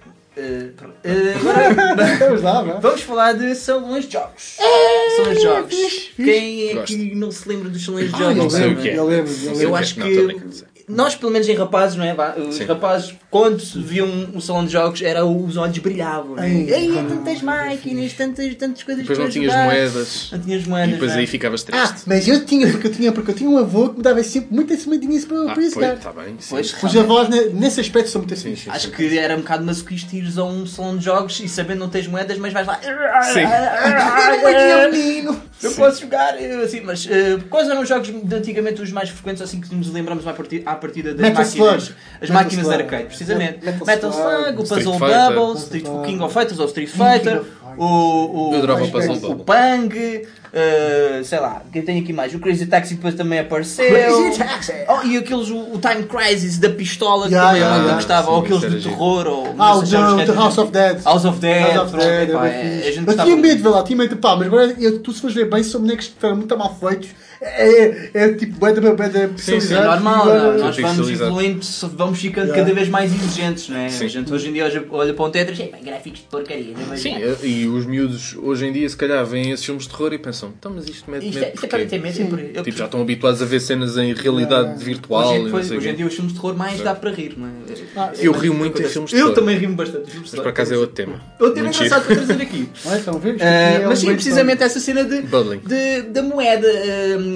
E: Pronto. Eh, agora
D: Vamos lá, vá.
E: vamos falar de salões de jogos. Salões de jogos. Quem é que não se lembra dos salões de jogos?
C: não sei o
E: Não,
C: que é.
D: Eu lembro, eu
E: Eu
D: lembro.
E: acho
C: Não, tô
E: que
C: sei.
E: Nós, pelo menos em rapazes, não é? Vá, Os
C: Sim.
E: rapazes, quando se viam um salão de jogos, era os olhos brilhavam. Né?
D: Ei,
E: Ei,
D: quando-
E: tantas máquinas, tantas, tantas coisas
C: Depois não tinhas moedas.
E: Não tinhas
C: E
E: moedas.
C: depois
E: não é?
C: aí ficavas
D: Ah,
C: triste.
D: mas eu tinha, porque eu tinha, porque eu tinha um avô que me dava sempre muitas sementinhas para,
C: Ah,
D: para
C: pois,
D: jogar.
C: está bem. sim.
E: Pois,
D: Os avós, ne- nesse aspecto, são muito assim.
C: sim.
E: Acho que era um bocado masoquista ires a um salão de jogos e sabendo não tens moedas, mas vais lá.
C: Sim.
D: Olha, menino!
E: Eu posso jogar, eu, assim, mas eh, quais eram os jogos de antigamente os mais frequentes, assim que nos lembramos à partida, à partida das
D: Metal
E: máquinas?
D: Slug.
E: As
D: Metal
E: máquinas
D: Slug.
E: arcade, precisamente.
D: Metal
E: Metal,
D: Slug,
E: Slug, o
C: Street
E: Puzzle
C: Fighter.
E: Bubble, Street, o King of Fighters ou Street Fighter, o, o,
C: o
D: velho.
E: o. Pang, eh, sei lá, quem tem aqui mais? O Crazy Taxi depois também apareceu.
D: Crazy Taxi.
E: Oh, e aqueles, o, o Time Crisis da pistola que
D: Yeah,
E: também a
D: yeah, yeah.
E: gostava,
C: Sim,
E: ou aqueles de terror, ou
D: Ah, o
E: é-
D: House of Dead.
E: House of Dead,
D: House of
E: pronto,
D: Dead,
E: é-
D: fixe.
E: a gente
D: Eu
E: gostava
D: tinha medo lá, tinha medo de pá, mas agora tu se fores ver bem, são bonecos que ficaram muito mal feitos. É, é tipo banda banda
E: Isso é normal,
D: e
E: não? nós vamos evoluindo, vamos ficando
D: Yeah.
E: cada vez mais exigentes, não é?
C: Sim.
E: A gente hoje em dia olha, olha para um Tetris,
H: Sim, gráficos de porcaria. não é?
C: Sim, e os miúdos hoje em dia se calhar veem esses filmes de terror e pensam, então mas isto mete
H: Isto
C: medo
H: é, isto é
C: porquê?"
H: para medo.
E: Eu-
C: Tipo, já estão habituados a ver cenas em realidade virtual
E: Hoje,
C: e
E: hoje em dia os filmes de terror mais dá para rir, não é?
D: Ah,
C: Eu
E: É
C: rio muito em filmes de
E: Eu
C: terror.
E: também rio bastante. em filmes de
C: Mas por
E: terror.
C: acaso é outro tema.
E: Outro tema engraçado para trazer aqui. Ah,
D: aqui é
E: mas sim, precisamente essa cena de, da moeda.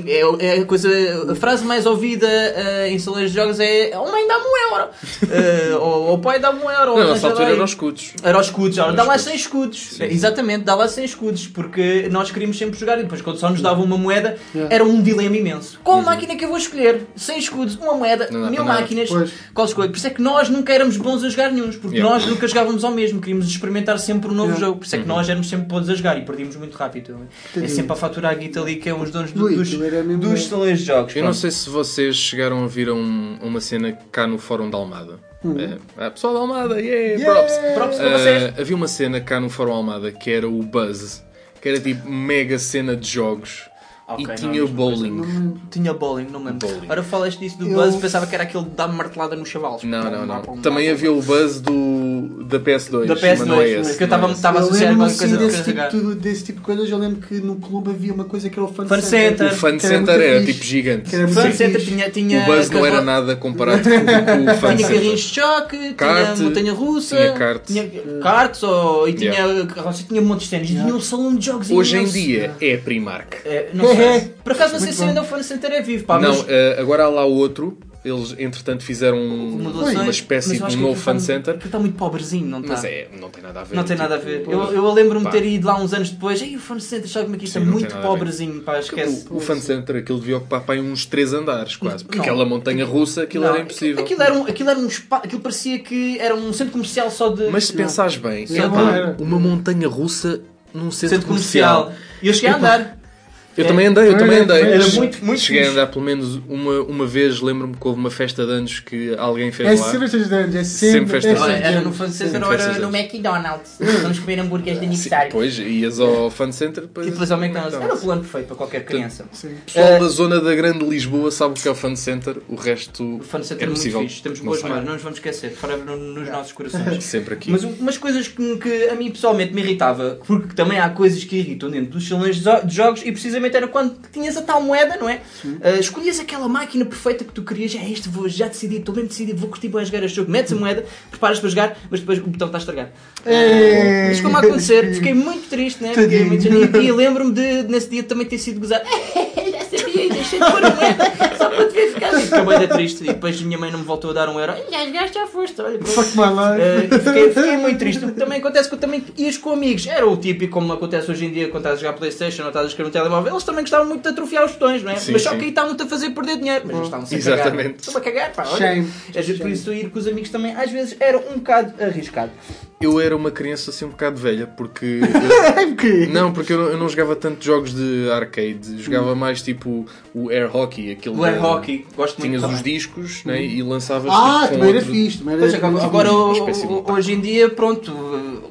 E: Ah, é, é a, coisa, a frase mais ouvida ah, em salas de jogos é a mãe dá-me um euro. Ah, ou o pai dá-me um euro. arranja
C: nossa altura eram os escudos.
E: Era os escudos, dá lá
C: escudos.
E: 100 escudos.
C: Sim.
E: Exatamente, dá lá 100 escudos, porque nós queríamos sempre jogar e depois, quando só nos davam uma moeda, era um dilema imenso. Qual máquina que eu vou escolher? 100 escudos, uma moeda,
C: Uhum. Não
E: mil máquinas.
D: Pois.
E: Qual escolho? Por isso é que nós nunca éramos bons a jogar nenhum, porque
C: Yeah.
E: nós nunca jogávamos ao mesmo, queríamos experimentar sempre um novo
D: Yeah.
E: jogo. Por isso é que
C: Uhum.
E: nós éramos sempre bons a jogar e perdíamos muito rápido. É sempre a faturar a guita ali que é os donos do-
D: Ui,
E: dos,
D: era mesmo-
E: dos taleiros de jogos.
C: Eu não
E: Pronto.
C: sei se vocês chegaram a vir a um- uma cena cá no Fórum da Almada. É, ah, pessoal da Almada, yeah,
D: Yeah!
C: props.
E: Props para
C: Ah,
E: vocês.
C: havia uma cena cá no Fórum Almada que era o Buzz, que era tipo mega cena de jogos
E: Ok,
C: e
E: não,
C: tinha
E: coisa.
C: bowling.
E: Tinha bowling, não me lembro.
C: Bowling.
E: Ora falaste disso do
D: Eu-
E: Buzz, pensava que era aquele de dar martelada nos chavalos.
C: Não, não, não. Também havia o Buzz do, da PS2.
E: Da
C: mas
E: PS2,
C: não é esse.
E: que eu
C: não é
E: estava estava a associar alguma
D: assim
E: coisa de
D: desse tipo,
E: carregar.
D: desse tipo de coisas. Eu lembro que no clube havia uma coisa que era o Fun,
E: Fun Center.
C: O
D: era
C: Center era
D: fixe.
C: tipo gigante.
D: Era
E: Fun
C: Sim.
E: Center tinha, tinha
C: O Buzz não era nada comparado com, com o Fun
E: Tinha carrinhos de choque, tinha montanha russa,
C: tinha kart.
E: tinha karts ou, e tinha carroça, tinha um monte de. E tinha um salão de jogos
C: Hoje em dia é Primark.
E: É, não sei. Por acaso não sei se ainda o Fun Center é vivo, pá,
C: Não,
E: mas
C: eh, agora há lá outro. Eles, entretanto, fizeram um- uma
E: mas
C: espécie de um
E: que
C: novo Fun
E: está-
C: Center.
E: aquilo está muito pobrezinho, não está?
C: Mas é, não tem nada a ver.
E: Não tem nada a
C: tipo,
E: ver. Eu, eu lembro-me de
C: pá.
E: ter ido lá uns anos depois. Ei, o Fun Center, sabe como é que isto é
C: Sim, não
E: muito pobrezinho, pá, esquece.
C: O, o Fun Center, aquilo devia ocupar para aí uns 3 andares, quase. Porque
E: Não.
C: aquela montanha russa, aquilo
E: Não,
C: era impossível.
E: Aquilo era um, aquilo era um spa, aquilo parecia que era um centro comercial só de
C: Mas se pensares bem, é pá, uma montanha russa num centro,
E: centro comercial. E eu cheguei a andar.
C: Eu
E: É,
C: também andei, eu também andei.
E: Era
C: Mas
E: muito, muito
C: Cheguei a andar pelo menos uma, uma vez, lembro-me que houve uma festa de anos que alguém fez
D: É
C: lá.
D: sempre estas anos, é
C: Sempre
D: sempre estas
E: Olha,
C: anos.
E: Era no Fun Center ou era no
H: McDonald's. Vamos comer hambúrgueres de
C: Sim,
H: aniversário.
C: Pois, ias ao Fun Center depois.
E: E depois ao McDonald's. Era o plano perfeito para qualquer criança.
D: Sim.
C: O pessoal da zona da Grande Lisboa sabe o que é o Fun Center, o resto
E: O Fun Center
C: é
E: é muito
C: possível.
E: fixe. Temos boas memórias, não nos vamos esquecer. Forever no- nos nossos corações.
C: Sempre aqui.
E: Mas um- umas coisas que, que a mim pessoalmente me irritava, porque também há coisas que irritam dentro dos salões de de jogos e precisamente era quando tinhas a tal moeda, não é? Ah, escolhias aquela máquina perfeita que tu querias, é este, vou já decidi, estou bem decidido, vou curtir bem a jogar este jogo, metes a moeda, preparas para jogar, mas depois o botão está a estragar.
D: É.
E: Isto como a acontecer, fiquei muito triste, né? Fiquei muito triste. E lembro-me de nesse dia também ter sido gozado. Já sabia, deixei de pôr a moeda ver ficar. E Fiquei bem triste. E depois minha mãe não me voltou a dar um euro. Já jogaste, já foste. Olha, pronto.
D: Fuck my life.
E: Uh, fiquei, fiquei muito triste. O que também acontece quando também ias com amigos. Era o típico, como acontece hoje em dia quando estás a jogar Playstation ou estás a escrever no telemóvel. Eles também gostavam muito de atrofiar os botões, não é?
C: Sim,
E: Mas só
C: sim.
E: que aí estavam-te a fazer perder dinheiro. Mas eles estavam-se a
C: Exatamente.
E: cagar. Estão a cagar, pá. Olha.
D: Shame.
E: Vezes, por isso ir com os amigos também, às vezes, era um bocado arriscado.
C: Eu era uma criança assim um bocado velha, porque.
D: É um bocadinho.
C: Não, porque eu não, eu não jogava tanto jogos de arcade, jogava mais tipo o air hockey, aquele
E: O air
C: de-
E: hockey, gosto muito
C: Tinhas
E: também.
C: os discos né, e lançavas
D: Ah,
C: tipo,
D: também era
C: outro-
D: fixe. Também era
E: Pois, agora, agora
C: taco.
E: hoje em dia, pronto,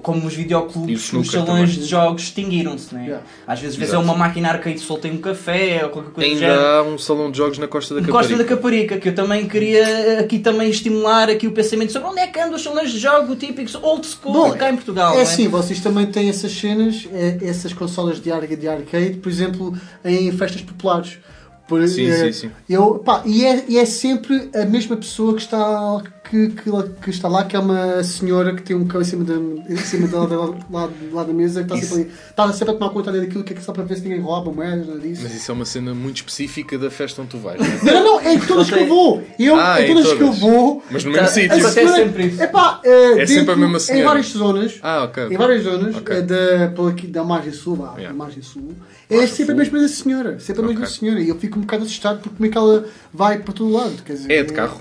E: como os videoclubes, os salões
C: também.
E: de jogos extinguiram-se, né?
D: Yeah.
E: Às vezes vês
C: Exato.
E: uma máquina arcade solta em um café ou qualquer coisa do.
C: Ainda há um salão de jogos na Costa da Caparica.
E: Costa da Caparica, que eu também queria aqui também estimular aqui o pensamento sobre onde é que andam os salões de jogo típicos old school
D: Bom,
E: cá em Portugal.
D: É
E: não
D: assim, vocês também têm essas cenas, é, essas consolas de, ar- de arcade, por exemplo, em festas populares. Por,
C: Sim,
D: eh,
C: sim, sim.
D: Eu, pá, e, é, e é sempre a mesma pessoa que está, que, que, que está lá, que é uma senhora que tem um cão em cima da, em cima da, da, lá, lá da mesa, que está sempre, ali, está sempre a tomar conta daquilo, que é só para ver se ninguém rouba moedas, nada disso.
C: Mas isso é uma cena muito específica da festa onde tu vais. não é?
D: Não, não, é em todas que eu vou. Eu,
C: Ah,
D: em
C: em
D: todas que eu
C: todas.
D: vou.
C: Mas no mesmo
E: Tá,
C: sítio.
D: senhora-
E: sempre isso.
D: Epá, eh,
C: É sempre
D: dentro-
C: a mesma
D: Em
C: senhora.
D: várias zonas.
C: Ah, ok.
D: Em várias zonas
C: Ok.
D: eh, da, pela da margem sul, vá,
C: Yeah.
D: da margem sul, é sempre a mesma senhora. Sempre a mesma
C: Ok.
D: senhora. E eu fico um bocado assustado porque como é que ela vai para todo lado. Quer dizer,
C: É de carro.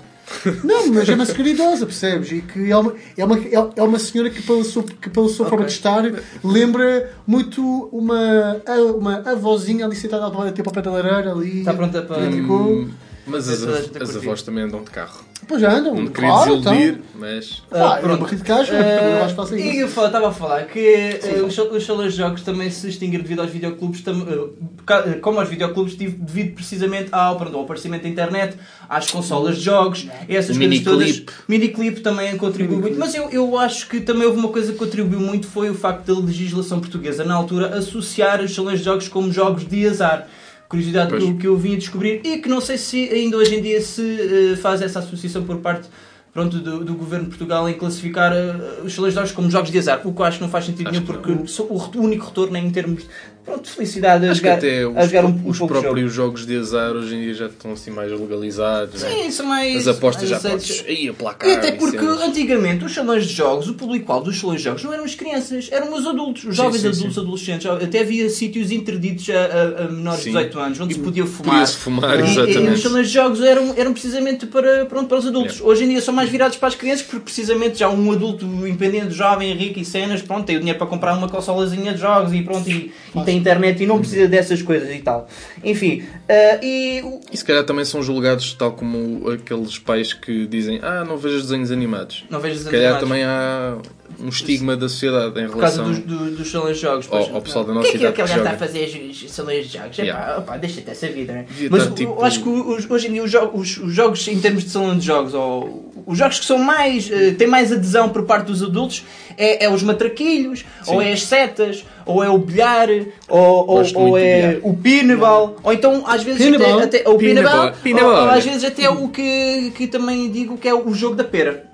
D: Não, mas é uma senhora idosa, percebes? E que é uma, é uma, é uma senhora que, pela sua, que pela sua forma de estar, lembra muito uma, uma avózinha ali sentada à beira, tipo ao pé da lareira ali.
E: Está pronta para.
C: Hum, Mas as,
E: a a
C: as avós também andam de carro.
D: Pois já andam.
C: Não queria
D: claro,
C: desiludir,
D: então.
C: mas.
D: Ah,
E: pronto.
D: de caixa. Eu acho que faço
E: e
D: isso.
E: eu estava a falar que eh, os, sal- os salas de jogos também se extinguiram devido aos videoclubes, tam- eh, eh, como aos videoclubes, devido precisamente ao, pronto, ao aparecimento da internet, às consolas de jogos, essas
C: O
E: coisas todas.
C: miniclip.
E: Miniclip também contribuiu muito, mas eu, eu acho que também houve uma coisa que contribuiu muito foi o facto da legislação portuguesa na altura associar os salões de jogos como jogos de azar. Curiosidade
C: Pois.
E: que, eu- vim a descobrir e que não sei se ainda hoje em dia se eh, faz essa associação por parte pronto, do, do governo de Portugal em classificar eh, os salões de jogos como jogos de azar, o que eu acho que não faz sentido
C: Acho
E: nenhum
C: que
E: porque o, o único retorno é em termos pronto, de felicidade a
C: Acho que
E: jogar,
C: até
E: a
C: os,
E: jogar um, um
C: os
E: jogo.
C: próprios jogos de azar hoje em dia já estão assim mais legalizados. né?
E: Sim, são mais.
C: As apostas já
E: mais aceitos.
C: podes ir aplacar.
E: E até
C: e
E: porque
C: cenas.
E: antigamente os salões de jogos, o público-alvo dos salões de jogos não eram as crianças, eram os adultos, os jovens
C: sim,
E: adultos,
C: sim.
E: adolescentes. Até havia sítios interditos a, a- a menores de
C: Sim.
E: 18 anos onde se
C: E
E: podia fumar.
C: Podia-se fumar,
E: E- E, os
C: exatamente.
E: salões de jogos eram, eram precisamente para, pronto, para os adultos.
C: É.
E: Hoje em dia são mais virados para as crianças porque precisamente já um adulto independente, jovem, rico e cenas, pronto, tem o dinheiro para comprar uma consolazinha de jogos e pronto, e, e tem internet e não precisa dessas coisas e tal. Enfim, ah, e
C: E se calhar também são julgados tal como aqueles pais que dizem ah, não vejas desenhos animados.
E: não vejo
C: Se calhar também há um estigma da sociedade em
E: por causa
C: relação
E: dos, do- dos salões de jogos.
C: ao,
E: pois.
C: ao pessoal da
E: O
C: nossa
E: que é que
C: idade
E: aquele
C: que
E: gajo está a fazer os- salões de jogos?
C: Yeah.
E: Epá, opá, deixa-te essa vida, né? Mas
C: estar,
E: eu
C: tipo-
E: acho que os- hoje em dia os, os- os jogos em termos de salão de jogos, ou os jogos que são mais, eh, têm mais adesão por parte dos adultos, é, é os matraquilhos, ou é as setas, ou é o bilhar, ou, ou, ou é
C: bilhar.
E: o pinball, ou então às vezes
D: Pinball.
E: até, até o pinball,
C: Pinball.
E: ou-
C: Pinball,
E: ou,
C: olha.
E: às vezes até o que, que também digo que é o jogo da pera.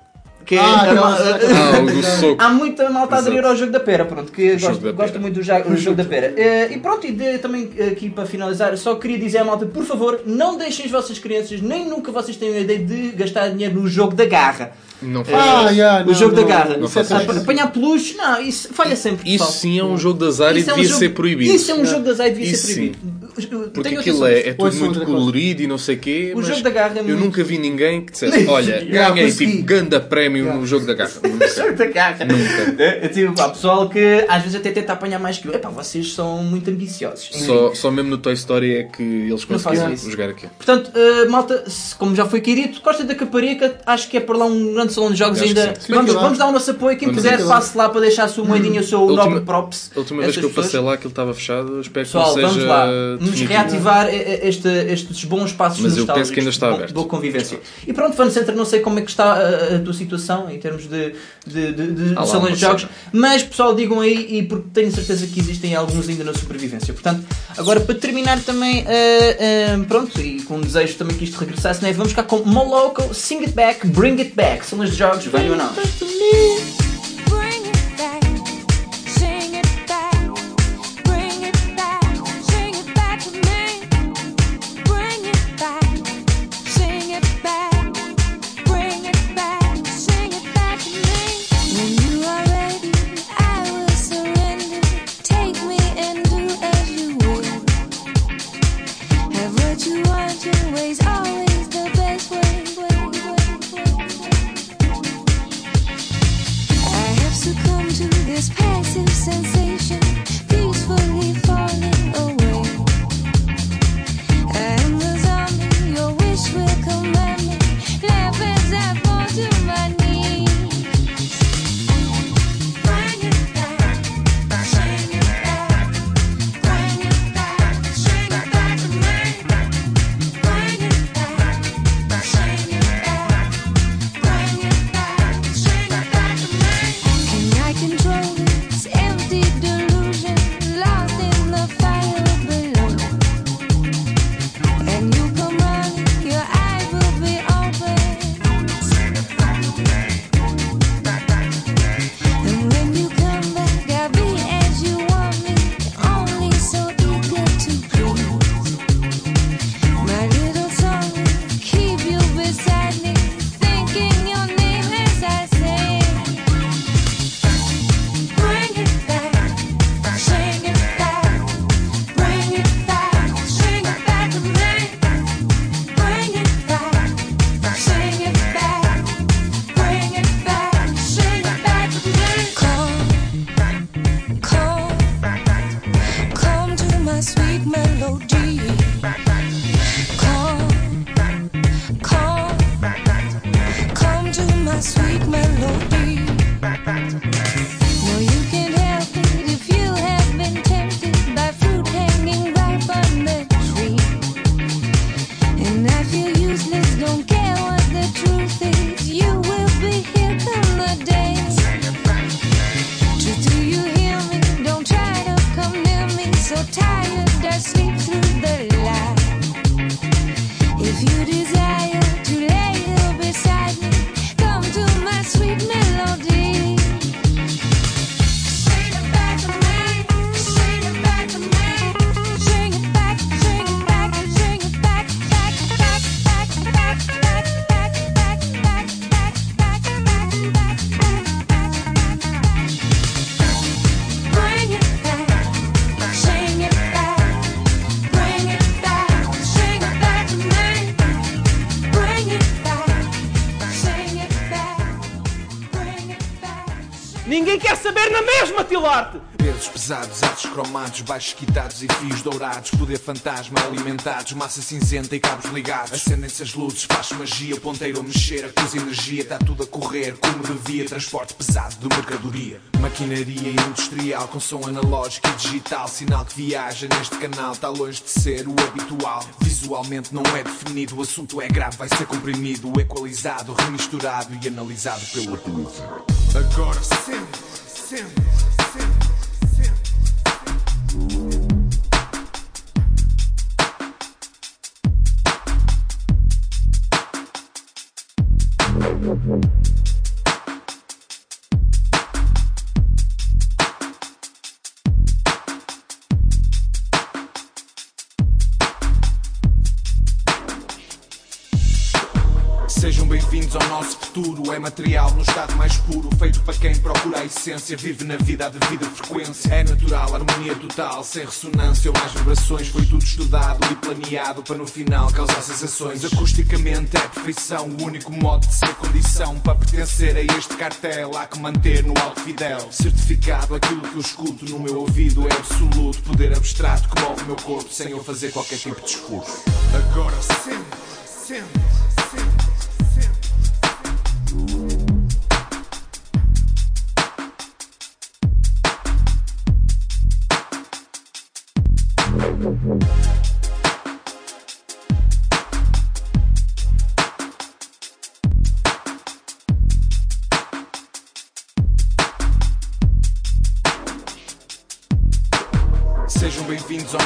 E: Que é
D: Ah,
E: a
D: aquela-
E: ma-
C: Ah, o do soco.
E: Há muita malta a aderir ao jogo da pera, pronto, que
C: jogo
E: gosto,
C: da
E: muito do, ja- do jogo da pera. Eh, e pronto, e de- também aqui para finalizar, só queria dizer à malta, por favor, não deixem as vossas crianças, nem nunca vocês tenham a ideia de gastar dinheiro no jogo da garra.
C: Não
E: Eh,
C: faz.
D: Ah, yeah,
E: o
D: não,
E: jogo da
D: não,
E: garra.
C: não
E: Apa-
C: isso.
E: Apanhar peluche, não, isso falha sempre.
C: Isso
E: pessoal.
C: sim é um jogo de azar e
E: é um
C: devia
E: jogo-
C: ser proibido.
E: Isso é um jogo de azar e devia
C: Isso
E: ser
C: sim. Porque
E: Tenho
C: aquilo é, é tudo muito colorido e não sei o quê.
E: O
C: mas
E: jogo da garra é
C: Eu
E: muito-
C: nunca vi ninguém que dissesse: Olha, ganhei tipo ganda prémio no jogo da garra. Nunca.
E: jogo da garra.
C: Nunca.
E: É, tipo, há pessoal que às vezes até tenta apanhar mais que eu. Epá, vocês são muito ambiciosos.
C: Só, só mesmo no Toy Story é que eles conseguiram jogar aqui.
E: Portanto, uh, malta, se- como já foi aqui dito, Costa da Caparica, acho que é por lá um grande salão de jogos
C: Acho
E: ainda. Vamos, vamos dar o nosso apoio. Quem
C: Vamos
E: quiser, passe lá para deixar a sua moedinha, o seu
C: última-
E: nobre props.
C: A última vez que eu passei lá, aquilo estava fechado. Espero que
E: Pessoal,
C: não
E: vamos
C: seja.
E: Vamos reativar eh, eh, este, estes bons passos
C: Mas eu penso que ainda está aberto.
E: Boa convivência. E pronto, Fun Center, não sei como é que está a, a tua situação em termos de, de, de, de
C: Ah
E: salões de jogos,
C: cena.
E: mas pessoal, digam aí, e porque tenho certeza que existem alguns ainda na sobrevivência. Portanto, agora para terminar também, eh, eh, pronto, e com um desejo também que isto regressasse, né? vamos cá com Moloko, Sing It Back, Bring It Back. Salões de jogos, venham a nós.
M: Pesos pesados, atos cromados, baixos quitados e fios dourados. Poder fantasma alimentados, massa cinzenta e cabos ligados. Acendem-se as luzes, faz magia, ponteiro a mexer, a coisa energia, está tudo a correr como devia. Transporte pesado de mercadoria. Maquinaria industrial com som analógico e digital. Sinal que viaja neste canal, está longe de ser o habitual. Visualmente não é definido, o assunto é grave, vai ser comprimido, equalizado, remisturado e analisado pelo Agora sente, sente, futuro. É material no estado mais puro, feito para quem procura a essência. Vive na vida a devida frequência. É natural, harmonia total, sem ressonância ou mais vibrações. Foi tudo estudado e planeado para no final causar sensações. Acusticamente é perfeição, o único modo de ser condição para pertencer a este cartel. Há que manter no alto fidel. Certificado, aquilo que eu escuto no meu ouvido é absoluto. Poder abstrato que move o meu corpo sem eu fazer qualquer tipo de discurso. Agora sente, sente. Thank you.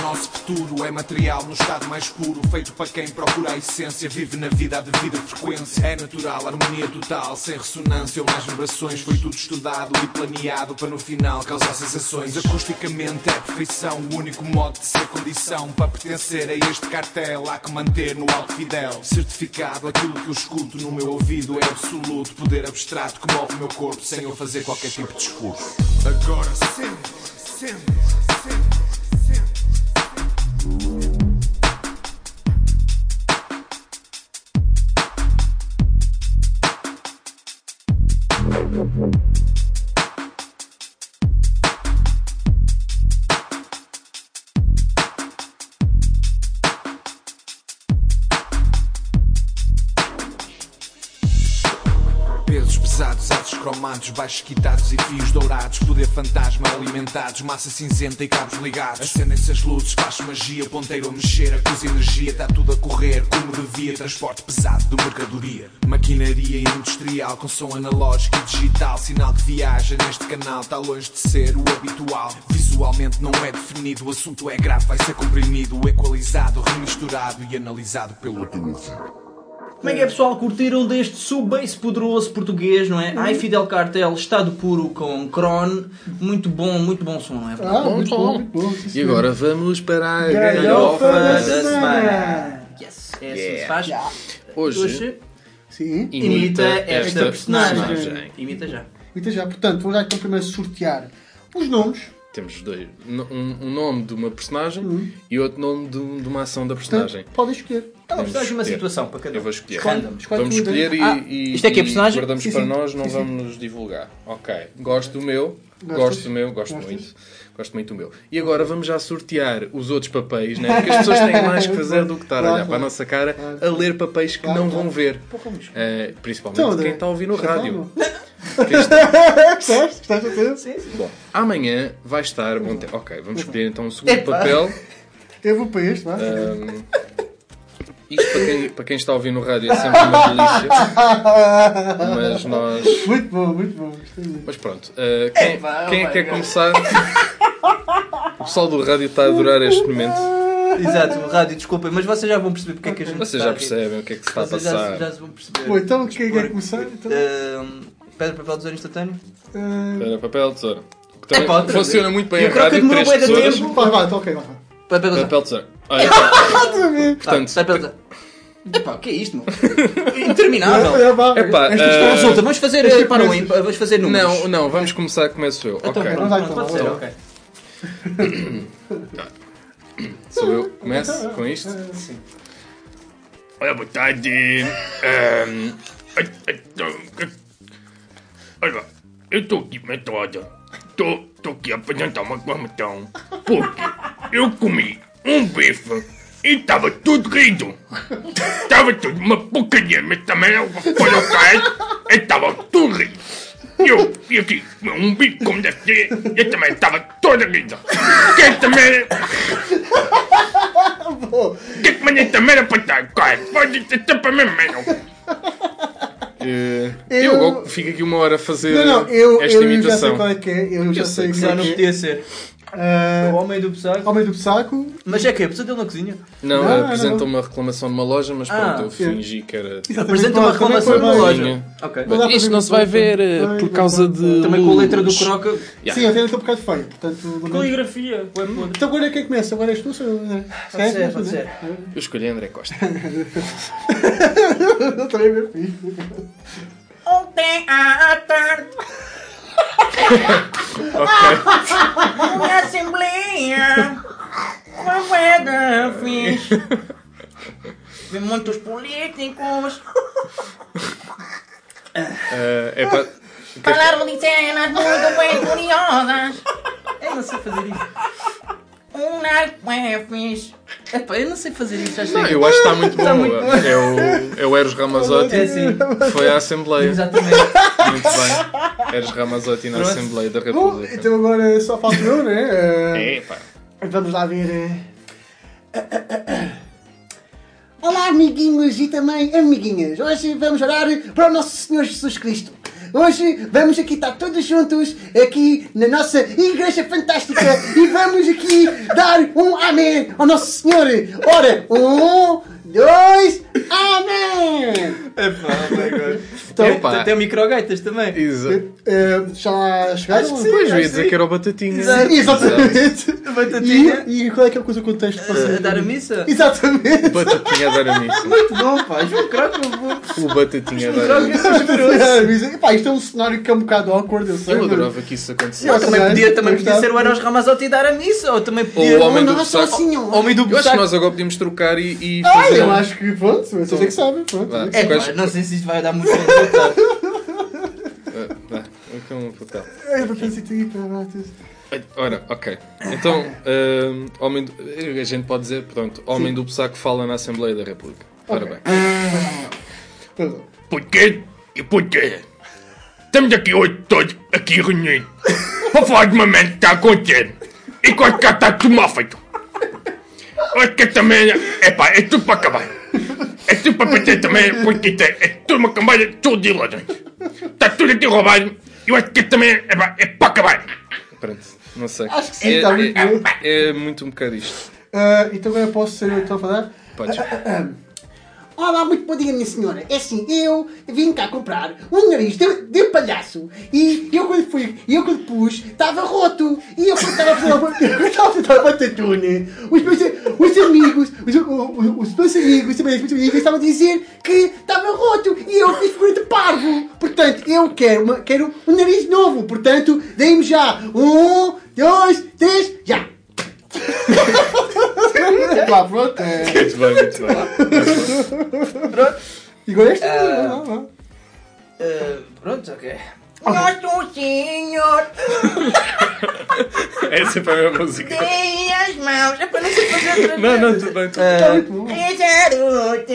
M: Nosso futuro. É material no estado mais puro, feito para quem procura a essência. Vive na vida a devida frequência. É natural, harmonia total, sem ressonância ou mais vibrações. Foi tudo estudado e planeado para no final causar sensações. Acusticamente é perfeição, o único modo de ser condição para pertencer a este cartel. Há que manter no alto fidel. Certificado, aquilo que eu escuto no meu ouvido é absoluto. Poder abstrato que move o meu corpo sem eu fazer qualquer tipo de discurso. Agora sente, sente, baixos quitados e fios dourados. Poder fantasma alimentados, massa cinzenta e cabos ligados. Acendem-se as luzes, faz magia, ponteiro a mexer, a coisa energia, está tudo a correr como devia. Transporte pesado de mercadoria. Maquinaria industrial com som analógico e digital. Sinal que viaja neste canal, está longe de ser o habitual. Visualmente não é definido, o assunto é grave, vai ser comprimido, equalizado, remisturado e analisado pelo
E: Como é que é pessoal? Curtiram deste sub-bass poderoso português, não é? Ai Fidel Cartel, estado puro com Kron. Muito bom, muito bom som, não é?
D: Ah,
C: Bom
D: muito
C: som.
D: bom, muito bom.
C: E agora vamos para a
D: Galhofa da
E: da
D: semana.
E: semana. Yes, é assim que se faz.
D: Já.
C: Hoje
E: Hoje
D: Sim.
E: imita esta personagem.
C: personagem.
E: Imita já.
D: Então já, portanto, vou já então primeiro sortear os nomes.
C: Temos dois. Um, um nome de uma personagem
D: Uhum.
C: e outro nome de, de uma ação da personagem.
D: Portanto, podem escolher.
E: É uma personagem, uma
C: escolher.
E: situação para cada um.
C: Eu vou escolher.
E: Random.
D: Escolhe
C: Vamos escolher e,
E: Ah,
C: e-
E: isto é que é
C: e
E: personagem?
C: guardamos
D: Sim,
C: para
D: sim.
C: nós, não
D: Sim,
C: vamos nos divulgar. Ok. Gosto do meu.
D: Gostas?
C: Gosto do meu, gosto
D: Gostas?
C: muito. Gosto muito do meu. E agora vamos já sortear os outros papéis, né? Porque as pessoas têm mais que fazer do que estar a olhar
D: Claro,
C: para a nossa cara
D: Claro.
C: a ler papéis que
D: Claro,
C: não
D: claro.
C: vão ver. Eh, principalmente
D: Então,
C: quem está a ouvir no rádio.
D: Gostaste? Gostaste até?
E: Sim, sim.
C: Bom, amanhã vai estar. Bom, te- ok, vamos escolher então o segundo
E: Epá.
C: papel.
D: Eu vou para este, vá.
C: Ahm, isto para quem, para quem está a ouvir no rádio é sempre uma delícia. Mas nós.
D: Muito bom, muito bom. Gostei muito.
C: Mas pronto, uh, quem,
E: Epá,
C: quem é
E: oh
C: que quer
E: God.
C: começar? O pessoal do rádio está a adorar este momento.
E: Exato, o rádio, desculpem, mas vocês já vão perceber porque é que a gente
C: Vocês
E: está
C: já
E: aqui.
C: percebem o que é que se está a
E: Vocês já,
C: passar.
E: já se vão perceber.
D: Bom, então quem quer
E: Porque,
D: começar? Então,
E: ahm, pedra, papel, tesoura instantâneo?
D: Ah,
C: Espera, papel, tesoura. Que também
E: Epá, outra
C: funciona muito bem
E: Eu
C: em
E: creo que
C: rádio.
E: demorou
C: Três
E: bué de
C: tesouras.
E: tempo.
D: Vai, vai, então ok, vai. vai.
E: Papel, papel,
C: Papel, tesoura. Olha,
D: Outra vez.
C: portanto,
E: Papel, papel. Epá, o que é isto, meu? Interminável.
D: É, vá.
C: Epá,
D: Esta
C: eh,
D: história-
E: Resulta, vamos fazer eh, para o
D: começa.
E: ímpar, vamos fazer números.
C: não, não, vamos começar, começo eu.
E: Então,
C: Ok,
E: pronto,
D: Vai,
E: pronto,
D: então,
E: pode ser,
D: vai.
E: ok.
C: sou eu. Começo com isto.
N: Olha, boa tarde. Ehm, ai, ai, então, Olha, eu estou aqui metrada. Estou aqui a apresentar uma reclamação. Porque eu comi um bife e estava tudo rido. Estava tudo uma porcaria, mas também eu foi o caso. Estava tudo rido. Eu e aqui um bife como deve ser, eu também estava toda rida. Que também. Que também também era para estar. Cara, pode ter para mim mesmo.
C: Eh,
D: Eu-
C: Eu fico aqui uma hora a fazer
D: Não, não, eu,
C: esta
D: eu já sei
C: imitação.
D: qual é que é. Eu já
C: Eu
D: sei
C: sei que
D: qual
E: Já
D: é
E: não
D: que é.
E: podia ser.
D: Ah,
E: O homem do saco.
D: Homem do saco.
E: Mas é que é? Pesadelo na cozinha?
C: Não,
D: Não,
C: apresenta
D: não.
C: uma reclamação numa loja, mas
E: Ah,
C: pronto, eu fingi que era.
E: Apresenta uma reclamação numa
D: bem.
E: loja. Ok.
D: Não dá para
C: Isto
D: ver
C: não se vai ver eh,
D: Vai,
C: por causa
D: vai.
C: de.
E: Também com a letra do croca.
C: Yeah.
D: Sim, até estou um bocado feio. Portanto,
I: Caligrafia, podre.
D: Então agora quem começa? Agora és tu, sou André?
E: Pode ser, pode ser.
C: Eu escolhi André Costa.
D: Eu também me fiz.
H: Ontem à tarde, na Assembleia, uma moeda fiz. Vi muitos políticos
C: Eh, é para.
H: falaram de cenas muito bem curiosas.
E: Eu não sei fazer isso.
H: Um narco é fixe.
E: Epá, eu não sei fazer isso, já
C: Não,
E: chega.
C: eu acho que está muito bom.
E: Está muito bom.
C: É, o, é o Eros Ramazotti.
E: É assim.
C: Foi à Assembleia.
E: Exatamente.
C: Muito bem. Eros Ramazotti na
E: Pronto.
C: Assembleia da
D: Bom,
C: República.
D: então agora só falta eu, né?
C: É, pá.
D: Vamos lá ver. eh. Olá, amiguinhos e também amiguinhas. Hoje vamos orar para o nosso Senhor Jesus Cristo. Hoje vamos aqui estar todos juntos, aqui na nossa igreja fantástica, e vamos aqui dar um amém ao nosso Senhor. Ora, um, dois, amém!
E: Epá, oh my god.
D: Então,
C: Epá.
E: Tem microgaitas também.
C: Exato.
D: eh, já lá chegaram?
E: Acho que sim.
C: Pois, eu ia dizer
E: que
C: era o Batatinha.
E: Exato.
D: Exatamente.
E: Batatinha.
D: E, e qual é que é a coisa, o contexto? para
E: A
D: ser-
E: dar a missa?
D: Exatamente.
C: Batatinha a dar a missa.
E: Muito bom, pá. João Croca, eu
C: O Batatinha a dar a missa.
E: é.
D: Epá, isto é um cenário que é um bocado awkward, eu sei.
C: Eu adorava que isso acontecesse.
E: Ou também podia, também podia ser o Eros Ramazotti e dar a missa. Ou também
C: Ou
E: podia.
C: o homem do
D: Nossa
C: saco.
D: Senhora.
E: Homem do
C: Eu acho que nós agora podíamos trocar e, fazer.
D: Eu acho que, pronto, vocês é que sabem. Pronto.
C: Vá.
E: É,
C: Quais-
E: não sei se isto vai dar muito resultado.
C: Ah, Vá, é um papel.
D: É, para pensar aqui, para
C: Ai, Ora, ok. Então, hum, homem do- a gente pode dizer, pronto, homem do Psaco fala na Assembleia da República. Ora bem.
N: Porquê e porquê? Estamos aqui hoje todos aqui reunidos para falar de uma mente que está a acontecer e que cá está tudo mal feito. Acho que também é pá, é tudo para acabar. É tudo para perder também, porque é, é tudo uma cambalha de tudo de ladrões. Está tudo aqui roubado e eu acho que também é pá, é para acabar.
C: Pronto, não sei.
D: Acho que sim,
C: é,
D: está muito
C: é, é muito um bocado isto.
D: Ah, então agora posso ser eu então a falar?
C: Podes.
D: Olá, muito bom dia, minha senhora. É assim, eu vim cá comprar um nariz de, de palhaço e eu quando fui, eu quando pus, estava roto. E eu quando estava a uma batatune, os meus, os amigos, os, os, os meus amigos, também as minhas amigas estavam a dizer que estava roto e eu fiz figura de parvo. Portanto, eu quero, uma, quero um nariz novo. Portanto, deem-me já um, dois, três, já. Lá, pronto. é.
C: Muito bem, muito bem.
D: E agora este?
E: Uh, pronto, ok.
H: Nosso Senhor,
C: É sempre a mesma música.
H: tem as mãos. É para não sei fazer outra
C: Não, não, tudo bem, tudo bem.
E: Rezarote,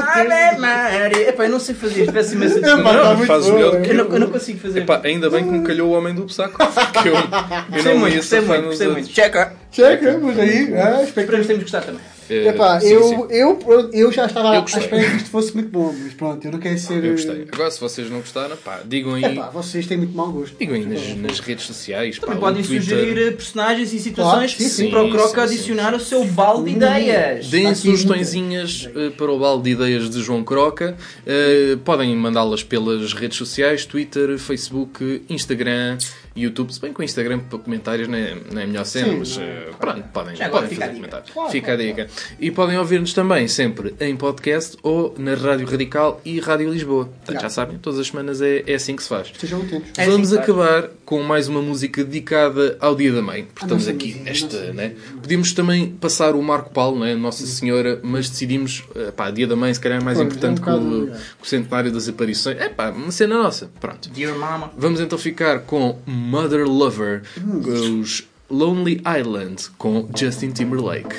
E: Ave Maria. Epá, eu não sei fazer isto, peço imensa desculpa.
C: Não,
D: muito
C: faz melhor
D: é.
C: que
E: Eu não, eu não consigo fazer.
C: Epá, ainda bem que me calhou o homem do saco. Porque eu, eu
E: Gostei
C: não
E: muito,
C: ia
E: gostei
C: safar
E: muito,
C: nos
E: gostei
C: outros.
E: muito. Checa.
D: Checa, mas aí. Ah,
E: Esperamos que tenhamos gostado também.
C: É,
D: Epá,
C: sim,
D: eu,
C: sim.
D: Eu, eu já estava
C: Eu
D: à
C: gostei.
D: espera que isto fosse muito bom, mas pronto, eu não quero ser.
C: Eu gostei. Agora, se vocês não gostaram, pá, digam aí.
D: Epá, vocês têm muito mau gosto.
C: Digam aí nas, nas redes sociais.
E: Também
C: pá,
E: podem sugerir eh, personagens e situações
D: Claro, sim, sim.
E: para o Croca
C: Sim, sim,
E: adicionar o seu balde de ideias.
C: Deem sugestõezinhas eh, para o balde de ideias de João Croca. Eh, podem mandá-las pelas redes sociais, Twitter, Facebook, Instagram, YouTube. Se bem que o Instagram para comentários não é, não é a melhor cena,
D: Sim,
C: mas
D: não
C: eh, pronto, podem,
E: Já
C: podem
E: fica a
C: fazer
E: dica.
C: comentários.
D: Claro,
C: fica a
D: claro,
C: dica. E podem ouvir-nos também sempre em podcast ou na Rádio Radical e Rádio Lisboa. Portanto,
D: Já.
C: sabem, todas as semanas é, é assim que se faz.
D: Estejam atentos.
E: É assim
C: Vamos
E: faz.
C: acabar com mais uma música dedicada ao Dia da Mãe. Porque
D: A
C: estamos aqui
D: a
C: nesta,
D: nossa
C: né? Podíamos também passar o Marco Paulo, né? Nossa Senhora, mas decidimos, eh, pá, Dia da Mãe se calhar é mais
D: Pois,
C: importante
D: é um
C: que, o,
D: é.
C: que o centenário das aparições. É pá, uma cena nossa. Pronto.
E: Dear Mama.
C: Vamos então ficar com Mother Lover, os Lonely Island, com Justin Timberlake.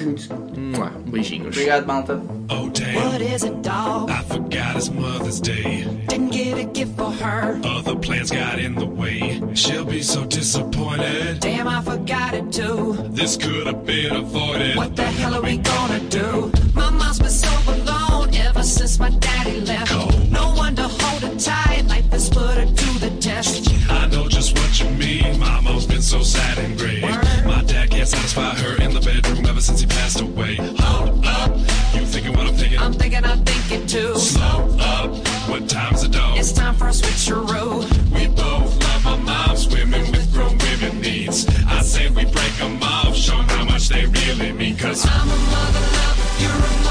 C: Mua, Beijinhos.
E: Obrigado, malta.
O: Oh damn,
P: What is it, dog?
O: I forgot it's Mother's Day.
P: Didn't get a gift for her.
O: Other plans got in the way. She'll be so disappointed.
P: Damn, I forgot it too.
O: This could have been avoided.
P: What the hell are we gonna do? My mom's been so alone ever since my daddy left. No one to hold her tight, life has put her to the test.
O: I know just what you mean. Mama's been so sad and gray. My dad can't satisfy her in the bedroom ever since he passed away. Hold up, you thinking what I'm thinking?
P: I'm thinking I think it too.
O: Slow up, what time's it dog?
P: It's time for a switcheroo.
O: We both love our moms, women with grown women needs. I say we break them off, show how much they really mean. Cause
P: I'm a mother lover, you're a